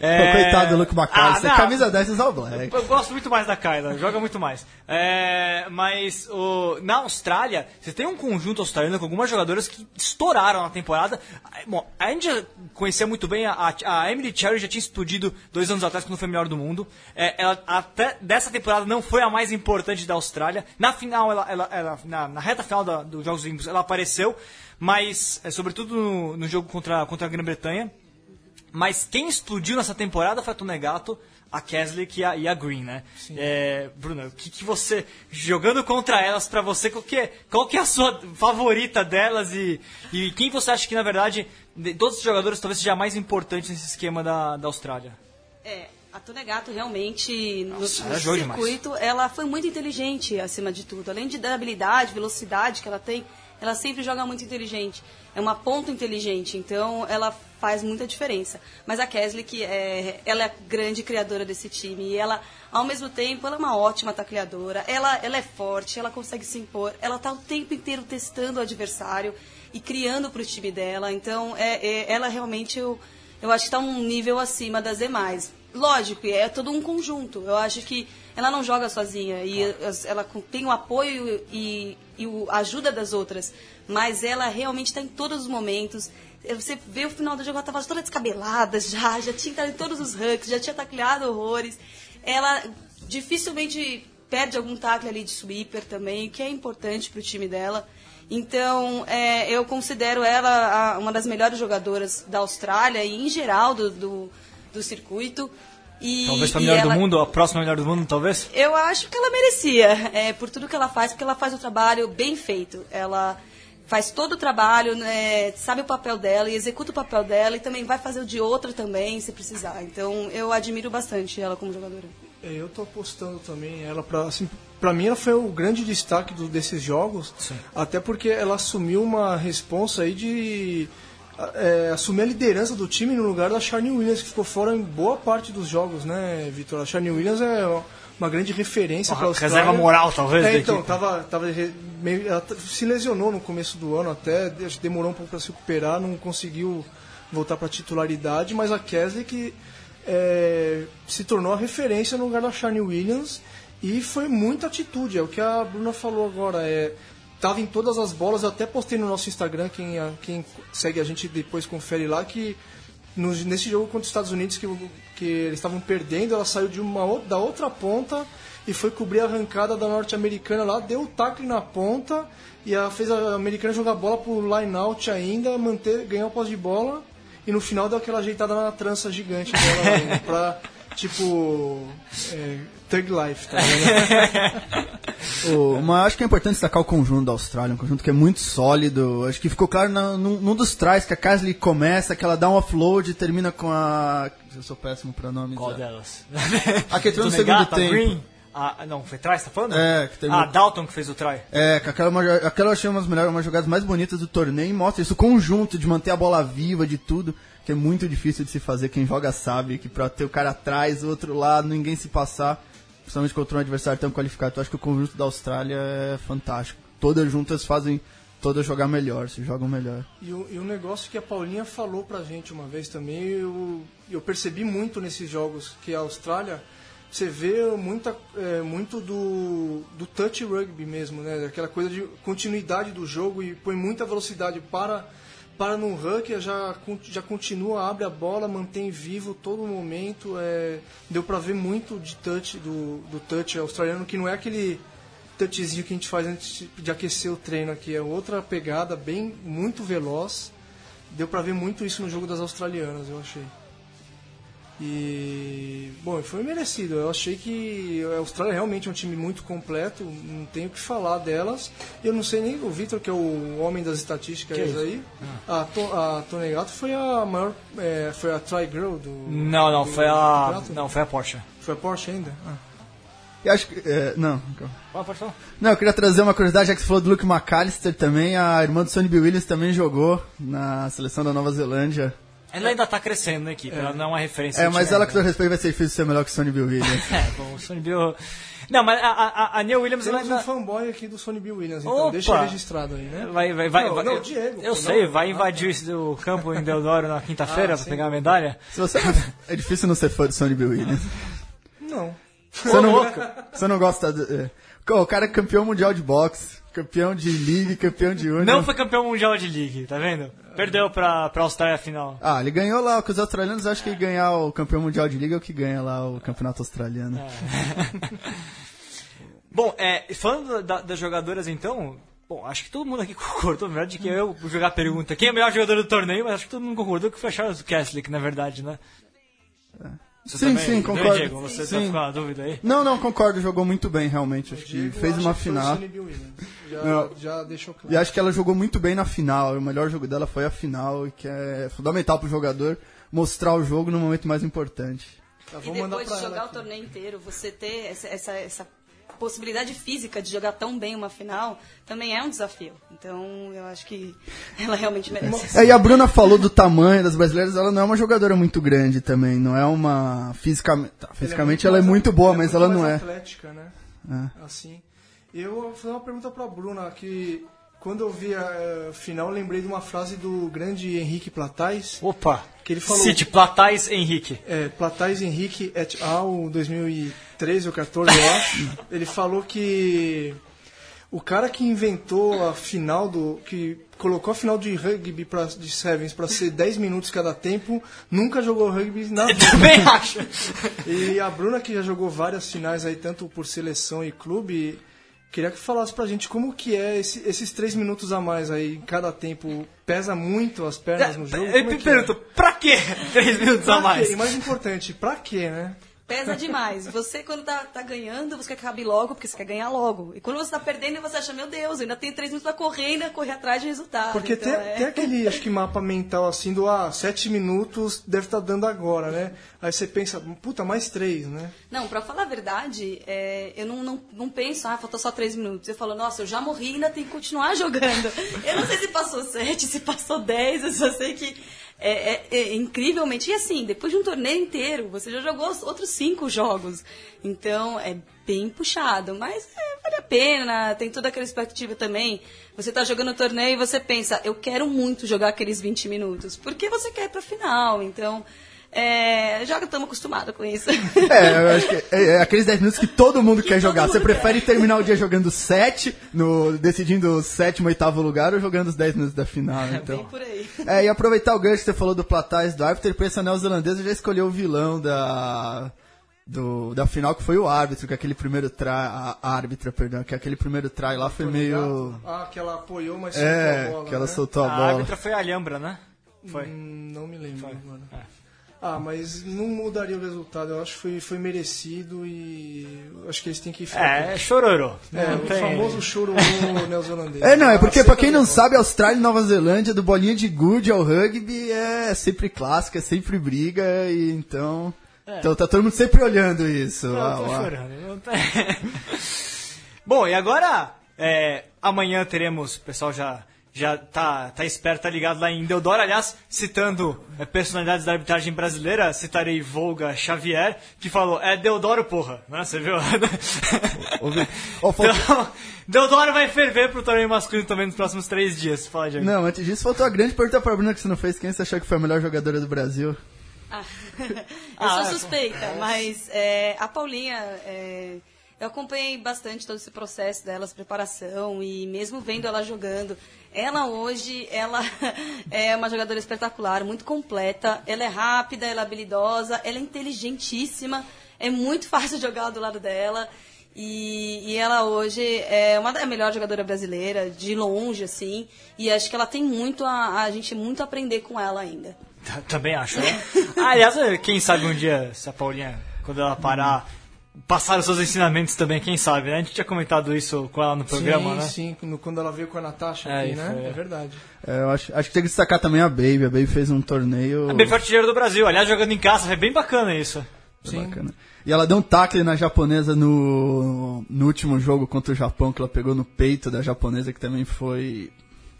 Pô, Coitado do Luke McAllister, Ah, camisa 10 All Black. Eu gosto muito mais da Kyla, joga muito mais. É, mas o, na Austrália, você tem um conjunto australiano com algumas jogadoras que estouraram na temporada. Bom, a gente já conhecia muito bem, a, a Emily Cherry já tinha explodido dois anos atrás quando foi melhor do mundo. É, ela, até dessa temporada não foi a mais importante da Austrália. Na final, ela, ela- ela- na, na reta final dos Jogos Olímpicos, ela apareceu, mas é, sobretudo no, no jogo contra, contra a Grã-Bretanha. Mas quem explodiu nessa temporada foi a Tonegato, a Keslick e a, e a Green, né? É, Bruno, o que, que você. Jogando contra elas, pra você, qual que, é, qual que é a sua favorita delas e, e quem você acha que, na verdade, de todos os jogadores talvez seja a mais importante nesse esquema da, da Austrália? É, a Tonegato realmente no, Nossa, no ela jogou demais. circuito, ela foi muito inteligente acima de tudo. Além de dar habilidade, velocidade que ela tem, ela sempre joga muito inteligente. É uma ponta inteligente, então ela faz muita diferença. Mas a Kesley, que é, ela é a grande criadora desse time e ela, ao mesmo tempo, ela é uma ótima tacleadora. Ela, ela é forte, ela consegue se impor. Ela está o tempo inteiro testando o adversário e criando para o time dela. Então, é, é- ela realmente eu, eu acho que está um nível acima das demais. Lógico, é todo um conjunto. Eu acho que ela não joga sozinha e ela tem o apoio e, e a ajuda das outras, mas ela realmente está em todos os momentos. Eh, Você vê o final do jogo, ela estava toda descabelada já, já tinha entrado em todos os ranks, já tinha tacleado horrores. Ela dificilmente perde algum tackle ali de sweeper também, que é importante para o time dela. Então, é, eu considero ela a- uma das melhores jogadoras da Austrália e, em geral, do, do, do circuito. E, Talvez pra e melhor ela- do mundo, a próxima melhor do mundo, talvez? Eu acho que ela merecia, é, por tudo que ela faz, porque ela faz o trabalho bem feito. Ela faz todo o trabalho, né, sabe o papel dela e executa o papel dela e também vai fazer o de outra também, se precisar. Então, eu admiro bastante ela como jogadora. É, Eu tô apostando também ela para assim, para mim ela foi o grande destaque do- desses jogos, até porque ela assumiu uma responsa aí de é, assumir a liderança do time no lugar da Charney Williams que ficou fora em boa parte dos jogos, né, Vitor? A Charney Williams é uma grande referência para Austrália. reserva moral, talvez, É, então tava, tava meio, ela se lesionou no começo do ano até, demorou um pouco para se recuperar, não conseguiu voltar para titularidade, mas a Kesley que é, se tornou a referência no lugar da Charney Williams e foi muita atitude, é o que a Bruna falou agora, é tava em todas as bolas, eu até postei no nosso Instagram, quem, a- quem segue a gente depois confere lá, que no- nesse jogo contra os Estados Unidos que, que eles estavam perdendo, ela saiu de uma, da outra ponta e foi cobrir a arrancada da norte-americana lá, deu o tackle na ponta e ela fez a americana jogar a bola pro line out ainda, manter, ganhar o posse de bola e no final deu aquela ajeitada na trança gigante dela pra, tipo, é, Thug Life, tá vendo? O, mas acho que é importante destacar o conjunto da Austrália, um conjunto que é muito sólido. Acho que ficou claro na- num, num dos trás que a Casley começa, que ela dá um offload e termina com a. Eu sou péssimo pra nomes. Qual é. delas? A que entrou no Do segundo Negata, tempo. Green? Ah, não, foi trás, tá falando? É, que Ah, Dalton que fez o try. É, que aquela, uma- aquela eu achei umas, melhores, umas jogadas mais bonitas do torneio e mostra isso, o conjunto de manter a bola viva, de tudo, que é muito difícil de se fazer. Quem joga sabe que pra ter o cara atrás, o outro lado, ninguém se passar, principalmente contra um adversário tão qualificado. Eu acho que o conjunto da Austrália é fantástico. Todas juntas fazem todas jogar melhor, se jogam melhor. E o, e um negócio que a Paulinha falou pra gente uma vez também, eu, eu percebi muito nesses jogos, que a Austrália, você vê muita, é, muito do, do touch rugby mesmo, né? Aquela coisa de continuidade do jogo e põe muita velocidade para, para no ranking, já, já continua, abre a bola, mantém vivo todo momento. É, deu pra ver muito de touch, do, do touch australiano, que não é aquele touchzinho que a gente faz antes de aquecer o treino aqui. É outra pegada bem, muito veloz. Deu pra ver muito isso no jogo das australianas, eu achei. E, bom, foi merecido. Eu achei que a Austrália realmente é um time muito completo, não tenho o que falar delas. Eu não sei nem o Victor, que é o homem das estatísticas aí. A, to, a Tonegato foi a maior, é, foi a try girl do. Não, não, do foi a. campeonato? Não, foi a Porsche. Foi a Porsche ainda? Ah. E acho que. é, não. Ah, falar. Não, eu queria trazer uma curiosidade, já que você falou do Luke McAllister também, a irmã do Sonny Bill Williams também jogou na seleção da Nova Zelândia. Ela ainda tá crescendo na equipe, ela não é uma referência. É, mas ela que todo respeito vai ser difícil ser melhor que o Sonny Bill Williams. É, bom, o Sonny Bill. Não, mas a, a, a Neil Williams ela Temos um ainda. fanboy aqui do Sonny Bill Williams, então Opa! deixa registrado aí, né? Vai, vai, vai, Não, vai- não, eu, Diego, Eu pô, sei, não. vai invadir o campo em Deodoro na quinta-feira Ah, pra sim. pegar a medalha. Se você é difícil não ser fã do Sonny Bill Williams. Não. Você não, você não gosta de, é. O cara é campeão mundial de boxe, campeão de league, campeão de Union. Não foi campeão mundial de League, tá vendo? Perdeu pra, pra Austrália final. Ah, ele ganhou lá, que os australianos acham que ganhar o campeão mundial de liga é o que ganha lá o campeonato australiano. Bom, é, falando da- das jogadoras então, bom, acho que todo mundo aqui concordou, na verdade, que eu vou jogar a pergunta quem é o melhor jogador do torneio, mas acho que todo mundo concordou que foi a Charles Kessler, na verdade, né? Você Sim, também, sim, né, concordo. Diego? Você tá Sim. com a dúvida aí? Não, não, concordo, jogou muito bem realmente. Acho que fez uma final. Já, já deixou claro. E acho que ela jogou muito bem na final. O melhor jogo dela foi a final, e que é fundamental pro jogador mostrar o jogo no momento mais importante. Tá, E depois pra de ela jogar o aqui. torneio inteiro, você ter essa, essa, essa possibilidade física de jogar tão bem uma final também é um desafio. Então, eu acho que ela realmente merece. É, e a Bruna falou do tamanho das brasileiras, ela não é uma jogadora muito grande também, não é uma fisicamente, tá, fisicamente ela é mais- muito boa, é mas muito ela não é. atlética, né? Assim. Eu vou fazer uma pergunta pra Bruna, que quando eu vi a eh, final, eu lembrei de uma frase do grande Henrique Platais, Opa! que ele falou... City, Platais, Henrique. É, Platais Henrique et al. 2013 ou 14, eu acho. Ele falou que o cara que inventou a final do. que colocou a final de rugby pra, de Sevens pra ser 10 minutos cada tempo, nunca jogou rugby na vida. Também acho. E a Bruna, que já jogou várias finais aí, tanto por seleção e clube, queria que falasse pra gente como que é esse- esses três minutos a mais aí em cada tempo. Pesa muito as pernas no jogo? Eu é me que pergunto, é? pra quê três minutos Pra a mais? E mais importante, pra quê, né? Pesa demais. Você, quando tá, tá ganhando, você quer que acabe logo, porque você quer ganhar logo. E quando você tá perdendo, você acha, meu Deus, eu ainda tenho três minutos pra correr, ainda correr atrás de resultado. Porque Então, tem, é- tem aquele, acho que mapa mental assim do, ah, sete minutos deve estar dando agora, né? Aí você pensa, puta, mais três, né? Não, pra falar a verdade, é, eu não, não, não penso, ah, falta só três minutos. Eu falo, nossa, eu já morri e ainda tenho que continuar jogando. Eu não sei se passou sete, se passou dez, eu só sei que é, é- é incrivelmente. E assim, depois de um torneio inteiro, você já jogou os outros cinco jogos. Então, é bem puxado, mas é, vale a pena, tem toda aquela expectativa também. Você tá jogando o torneio e você pensa, eu quero muito jogar aqueles 20 minutos, porque você quer ir pra final, então... É, já estamos acostumados com isso. É, eu acho que é, é aqueles 10 minutos que todo mundo Que quer todo jogar. mundo Você quer. prefere terminar o dia jogando 7, no, decidindo o sétimo, oitavo lugar, ou jogando os 10 minutos da final, Bem então. por aí. É, e aproveitar o gancho que você falou do Platais do árbitro, pensa neozelandesa já escolheu o vilão da, do, da final, que foi o árbitro, que aquele primeiro try, a, a árbitra, perdão, que aquele primeiro try lá foi meio... Ah, que ela apoiou, mas É, soltou a bola, que ela né? soltou a A bola. árbitra foi a Alhambra, né? Foi. Hum, não me lembro, mano. É. Ah, mas não mudaria o resultado. Eu acho que foi, foi merecido e eu acho que eles têm que ficar. É, chororô. É, o tem- famoso choro neozelandês. É, não, é porque pra quem não sabe, Austrália e Nova Zelândia, do bolinha de gude ao rugby, é sempre clássico, é sempre briga, e então... Então tá todo mundo sempre olhando isso. Não, Ah, eu tô lá. chorando. não tem- Bom, e agora, é, amanhã teremos, o pessoal já, já tá, tá esperto, tá ligado lá em Deodoro. Aliás, citando é, personalidades da arbitragem brasileira, citarei Volga Xavier, que falou, é Deodoro, porra. Né? Você viu? Então, Deodoro vai ferver pro torneio masculino também nos próximos três dias. Fala, Diego. Não, antes disso, faltou a grande pergunta pra Bruna que você não fez. Quem você achou que foi a melhor jogadora do Brasil? Ah, eu Ah, sou suspeita, mas é, a Paulinha, é, eu acompanhei bastante todo esse processo dela, essa preparação, e mesmo vendo ela jogando, ela hoje, ela é uma jogadora espetacular, muito completa, ela é rápida, ela é habilidosa, ela é inteligentíssima, é muito fácil jogar do lado dela, e, e ela hoje é uma da melhor jogadora brasileira, de longe, assim, e acho que ela tem muito a, a gente muito a aprender com ela ainda. Também acho, né? Aliás, quem sabe um dia, se a Paulinha, quando ela parar, passar os seus ensinamentos também, quem sabe, né? A gente tinha comentado isso com ela no programa, sim, né? sim, no- quando ela veio com a Natasha É, aqui, né? é. É verdade. É, eu acho, acho que tem que destacar também a Baby. A Baby fez um torneio. A bem artilheiro do Brasil, aliás, jogando em casa, foi bem bacana isso. Foi bacana. E ela deu um tackle na japonesa no, no último jogo contra o Japão, que ela pegou no peito da japonesa, que também foi.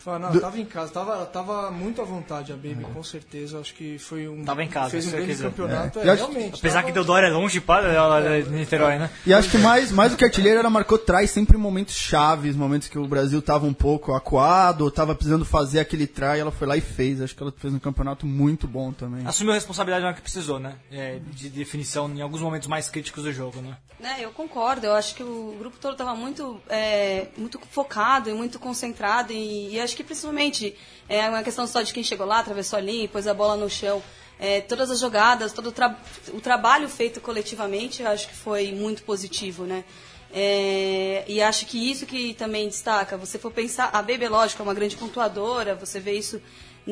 Fala, não, Do- tava em casa, tava, tava muito à vontade a Baby, com certeza. Acho que foi um. Tava em casa, Fez um grande campeonato, É. é, realmente. Apesar tava- que Deodoro é longe para ela de Niterói, né? E acho que mais, mais do que artilheiro, ela marcou trás sempre em momentos chaves, momentos que o Brasil tava um pouco acuado, ou tava precisando fazer aquele try, ela foi lá e fez. Acho que ela fez um campeonato muito bom também. Assumiu a responsabilidade na hora que precisou, né? É, de definição em alguns momentos mais críticos do jogo, né? Né, eu concordo. Eu acho que o grupo todo estava muito, é, muito focado e muito concentrado. E, e acho que principalmente é uma questão só de quem chegou lá, atravessou ali, pôs a bola no chão. É, todas as jogadas, todo o, tra- o trabalho feito coletivamente, acho que foi muito positivo, né? É, e acho que isso que também destaca. Você for pensar, a é lógico, é uma grande pontuadora, você vê isso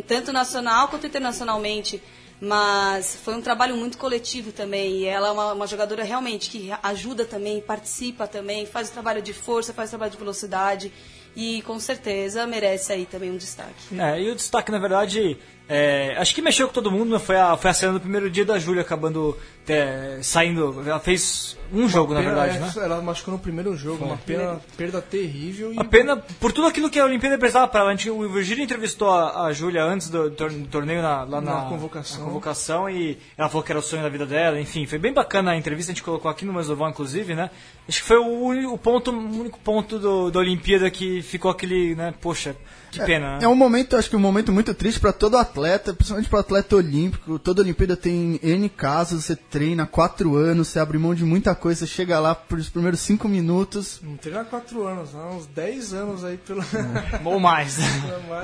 tanto nacional quanto internacionalmente. Mas foi um trabalho muito coletivo também. E ela é uma, uma jogadora realmente que ajuda também, participa também, faz o trabalho de força, faz o trabalho de velocidade. E com certeza merece aí também um destaque. É, e o destaque, na verdade, é, acho que mexeu com todo mundo, né? foi a, foi a cena do primeiro dia da Júlia acabando é, saindo. Ela fez um jogo, na verdade, é, né? Ela machucou no primeiro jogo, uma pena, perda terrível. E A pena por tudo aquilo que a Olimpíada precisava para ela. A gente- O Virgílio entrevistou a, a Júlia antes do, tor- do torneio na, lá na, Na convocação. na convocação e ela falou que era o sonho da vida dela. Enfim, foi bem bacana a entrevista. A gente colocou aqui no Mesoval, inclusive, né? Acho que foi o, único- o ponto, o único ponto do, da Olimpíada que ficou aquele, né? Poxa, que pena, né? É um momento, acho que um momento muito triste para todo atleta, principalmente para atleta olímpico. Toda Olimpíada tem N casos, você treina há quatro anos, você abre mão de muita coisa, você chega lá por os primeiros cinco minutos, Não treina há 4 anos, há uns 10 anos aí pelo. Ou mais.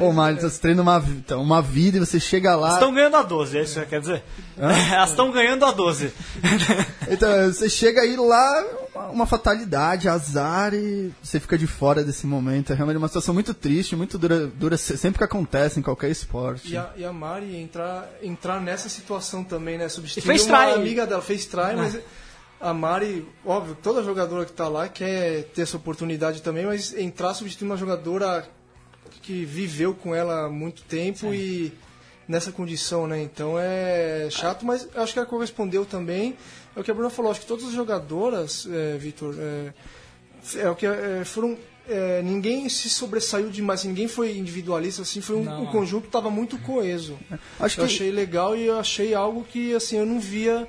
ou mais, você treina uma, então, uma vida e você chega lá. Estão ganhando a 12, é isso que quer dizer? Elas estão ganhando a 12. Então, você chega aí lá, uma fatalidade, azar e você fica de fora desse momento. É realmente uma situação muito triste, muito dura, dura sempre que acontece em qualquer esporte. E a, e a Mari entrar, entrar nessa situação também, né? Substituir fez uma try. amiga dela, fez try, mas a Mari, óbvio, toda jogadora que tá lá quer ter essa oportunidade também, mas entrar substituir uma jogadora que viveu com ela há muito tempo e nessa condição, né? Então é chato, mas acho que ela correspondeu também. É o que a Bruna falou, acho que todas as jogadoras, é, Vitor, é, é o que é, foram. é, ninguém se sobressaiu demais, ninguém foi individualista, assim, foi um, Não, um conjunto estava muito coeso. Acho Eu que achei legal e eu achei algo que assim eu não via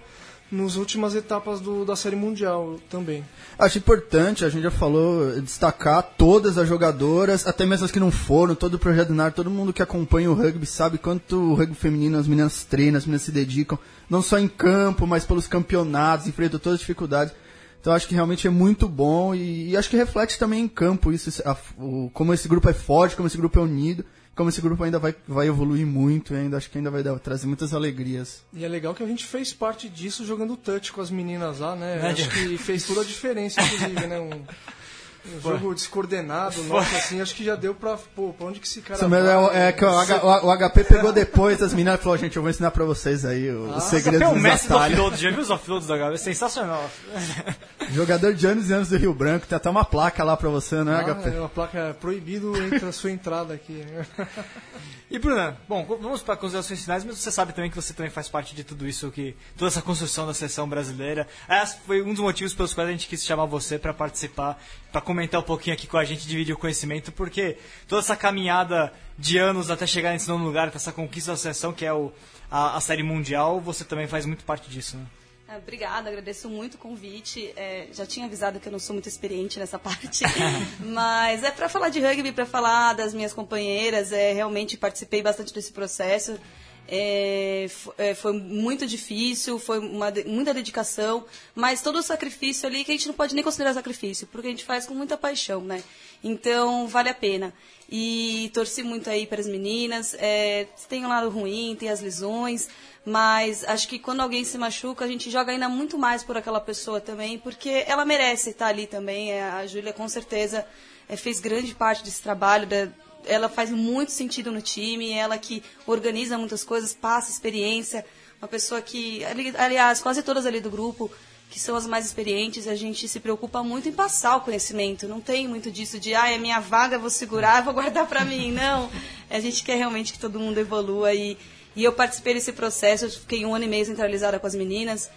nas últimas etapas do, da série mundial também. Acho importante, a gente já falou, destacar todas as jogadoras, até mesmo as que não foram, todo o projeto NAR, todo mundo que acompanha o rugby sabe quanto o rugby feminino as meninas treinam, as meninas se dedicam, não só em campo, mas pelos campeonatos, enfrentam todas as dificuldades. Então acho que realmente é muito bom e, e acho que reflete também em campo isso, a- o- como esse grupo é forte, como esse grupo é unido, como esse grupo ainda vai, vai evoluir muito e ainda acho que ainda vai dar, trazer muitas alegrias. E é legal que a gente fez parte disso jogando touch com as meninas lá, né? É, acho que fez toda a diferença, inclusive, né? Um, um jogo descoordenado, nossa, assim, acho que já deu pra. Pô, pra onde que esse cara Isso é, o- vai? é que o, H- o- o HP pegou depois das meninas e falou, gente, eu vou ensinar pra vocês aí o- os segredos Você é o dos mestre do atalhos. offload, já viu os offloads da galera? Sensacional. Jogador de anos e anos do Rio Branco, tem até uma placa lá pra você, né, Ah, HP? é uma placa proibido entre a sua entrada aqui. E Bruna, bom, vamos para considerações finais, mas você sabe também que você também faz parte de tudo isso, que toda essa construção da seleção brasileira. Esse foi um dos motivos pelos quais a gente quis chamar você para participar, para comentar um pouquinho aqui com a gente, dividir o conhecimento, porque toda essa caminhada de anos até chegar nesse novo lugar, essa conquista da seleção, que é o, a, a série mundial, você também faz muito parte disso, né? Ah, Obrigada, agradeço muito o convite. É, já tinha avisado que eu não sou muito experiente nessa parte, mas é para falar de rugby, para falar das minhas companheiras. É, realmente participei bastante desse processo. É, é, foi muito difícil, foi uma, muita dedicação, mas todo o sacrifício ali que a gente não pode nem considerar sacrifício, porque a gente faz com muita paixão, né? Então vale a pena. E torci muito aí para as meninas. É, tem um lado ruim, tem as lesões, mas acho que quando alguém se machuca, a gente joga ainda muito mais por aquela pessoa também, porque ela merece estar ali também. É, A Júlia, com certeza, é, fez grande parte desse trabalho. da- ela faz muito sentido no time, ela que organiza muitas coisas, passa experiência. Uma pessoa que, ali- aliás, quase todas ali do grupo, que são as mais experientes, a gente se preocupa muito em passar o conhecimento. Não tem muito disso de, ah, é minha vaga, vou segurar, vou guardar para mim. Não. A gente quer realmente que todo mundo evolua e, e eu participei desse processo. Eu fiquei um ano e meio centralizada com as meninas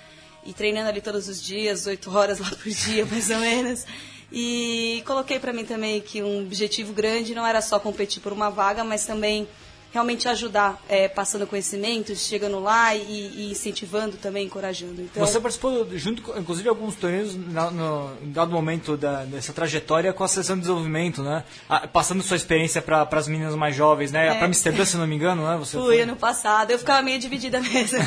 e treinando ali todos os dias, oito horas lá por dia, mais ou menos. E coloquei para mim também que um objetivo grande não era só competir por uma vaga, mas também realmente ajudar, é, passando conhecimentos, chegando lá e, e incentivando também, encorajando. Então, Você participou, junto, inclusive, de alguns torneios na, no, em dado momento da, dessa trajetória com a seleção de desenvolvimento, né? Ah, passando sua experiência para as meninas mais jovens, né? É. Para Amsterdã, se não me engano, né? Você Fui foi. ano passado, eu ficava meio dividida mesmo.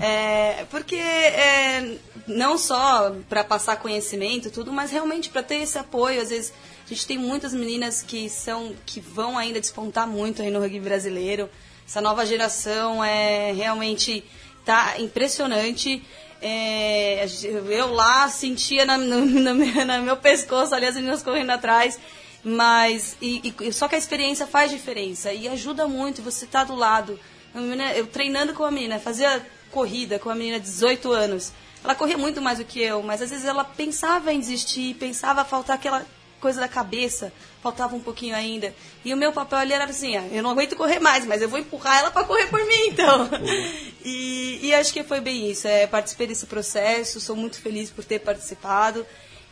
É, porque é, não só para passar conhecimento, tudo, mas realmente para ter esse apoio. Às vezes a gente tem muitas meninas que são que vão ainda despontar muito aí no rugby brasileiro. Essa nova geração é realmente tá impressionante. É, eu lá sentia na, no, no no meu pescoço ali as meninas correndo atrás. Mas, e, e- só que a experiência faz diferença e ajuda muito você estar do lado. Menina- Eu treinando com a menina, fazia corrida com a menina de 18 anos. Ela corria muito mais do que eu, mas às vezes ela pensava em desistir, pensava faltar aquela coisa da cabeça, faltava um pouquinho ainda. E o meu papel ali era assim, ah, eu não aguento correr mais, mas eu vou empurrar ela para correr por mim, então. e, e acho que foi bem isso. É, participei desse processo, sou muito feliz por ter participado.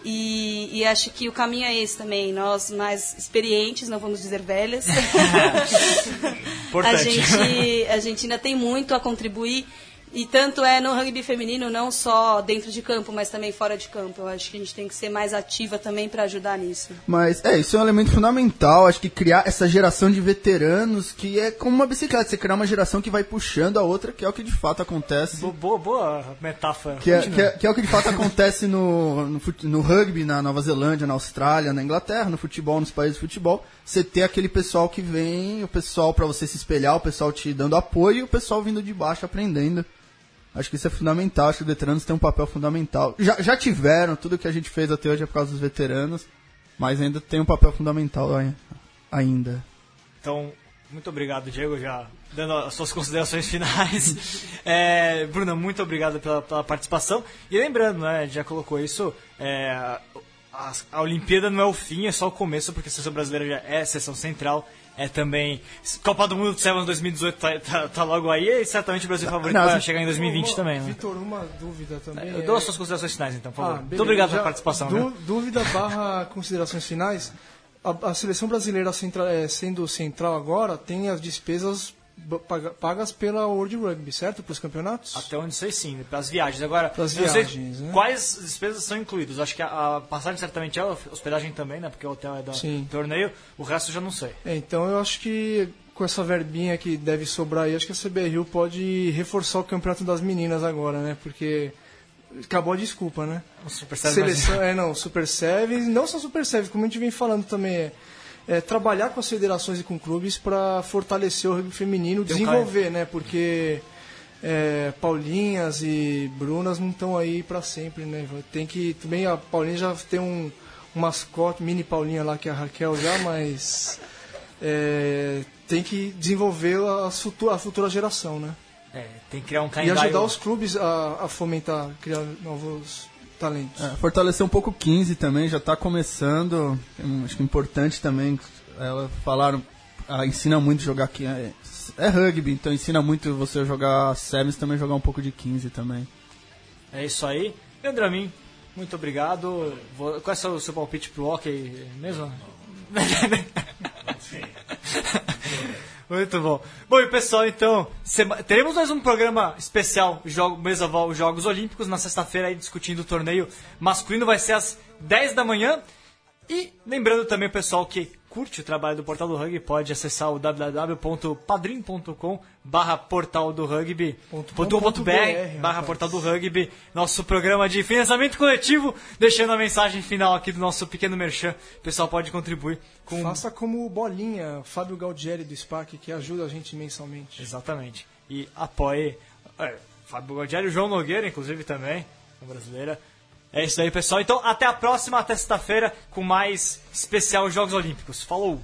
E, e acho que o caminho é esse também. Nós mais experientes, não vamos dizer velhas. a, gente, a gente ainda tem muito a contribuir. E tanto é no rugby feminino, não só dentro de campo, mas também fora de campo. Eu acho que a gente tem que ser mais ativa também para ajudar nisso. Mas é, isso é um elemento fundamental, acho que criar essa geração de veteranos que é como uma bicicleta, você criar uma geração que vai puxando a outra, que é o que de fato acontece. Bo- Boa, boa metáfora. Que é, que, é, que é o que de fato acontece no, no, no rugby, na Nova Zelândia, na Austrália, na Inglaterra, no futebol, nos países de futebol. Você ter aquele pessoal que vem, o pessoal pra você se espelhar, o pessoal te dando apoio e o pessoal vindo de baixo aprendendo. Acho que isso é fundamental, acho que os veteranos têm um papel fundamental. Já, já tiveram, tudo que a gente fez até hoje é por causa dos veteranos, mas ainda tem um papel fundamental ai- ainda. Então, muito obrigado, Diego, já dando as suas considerações finais. É, Bruna, muito obrigado pela, pela participação. E lembrando, né, a já colocou isso, é, a, a Olimpíada não é o fim, é só o começo, porque a seleção brasileira já é seleção central. É também. Copa do Mundo de Sevens 2018 tá, tá, tá logo aí e certamente o Brasil favorito não, vai chegar em 2020 Uma- também, né? Vitor, uma dúvida também. Eu é- dou as suas considerações finais então, por favor. Ah, muito obrigado Já- pela participação. viu? Dúvida barra considerações finais. A, a seleção brasileira centra- é, sendo central agora tem as despesas pagas pela World Rugby, certo? Para os campeonatos? Até onde sei sim, para as viagens. Agora, Pras sei viagens, né? quais despesas são incluídas. Acho que a, a passagem certamente é, a hospedagem também, né? Porque o hotel é do Sim. torneio. O resto eu já não sei. É, então eu acho que com essa verbinha que deve sobrar aí, acho que a CBRU pode reforçar o campeonato das meninas agora, né? Porque acabou a desculpa, né? O Super Sevens Seleção, é, não, Super Sevens, não só Super Sevens, como a gente vem falando também, é, é trabalhar com as federações e com clubes para fortalecer o rugby feminino, Tem desenvolver, né? Porque é, Paulinhas e Brunas não estão aí para sempre, né? Tem que, também a Paulinha já tem um, um mascote, mini Paulinha lá, que é a Raquel já, mas é, tem que desenvolver a futura, a futura geração, né? É, tem que criar um E calendário. ajudar os clubes a, a fomentar, criar novos talentos. É, fortalecer um pouco o 15 também, já está começando. Hum, Acho que é importante também. Ela falaram, ela ensina muito jogar aqui. É, é rugby, então ensina muito você a jogar sevens também jogar um pouco de 15 também. É isso aí. Andramin, muito obrigado. Vou- Qual é o seu palpite pro hockey mesmo? Muito bom. Bom, e pessoal, então, teremos mais um programa especial, jogo, Mesaval os Jogos Olímpicos, na sexta-feira, discutindo o torneio masculino, vai ser às 10 da manhã. E lembrando também, pessoal, que curte o trabalho do Portal do Rugby, pode acessar o www.padrim.com barra portal do rugby barra portal do rugby, nosso programa de financiamento coletivo, deixando a mensagem final aqui do nosso pequeno merchan. O pessoal pode contribuir com... Faça como o Bolinha, Fábio Galdieri do SPAC, que ajuda a gente mensalmente. Exatamente. E apoie é, Fábio Godieri, o João Nogueira, inclusive, também, a brasileira. É isso aí, pessoal. Então, até a próxima, até sexta-feira, com mais especial Jogos Olímpicos. Falou!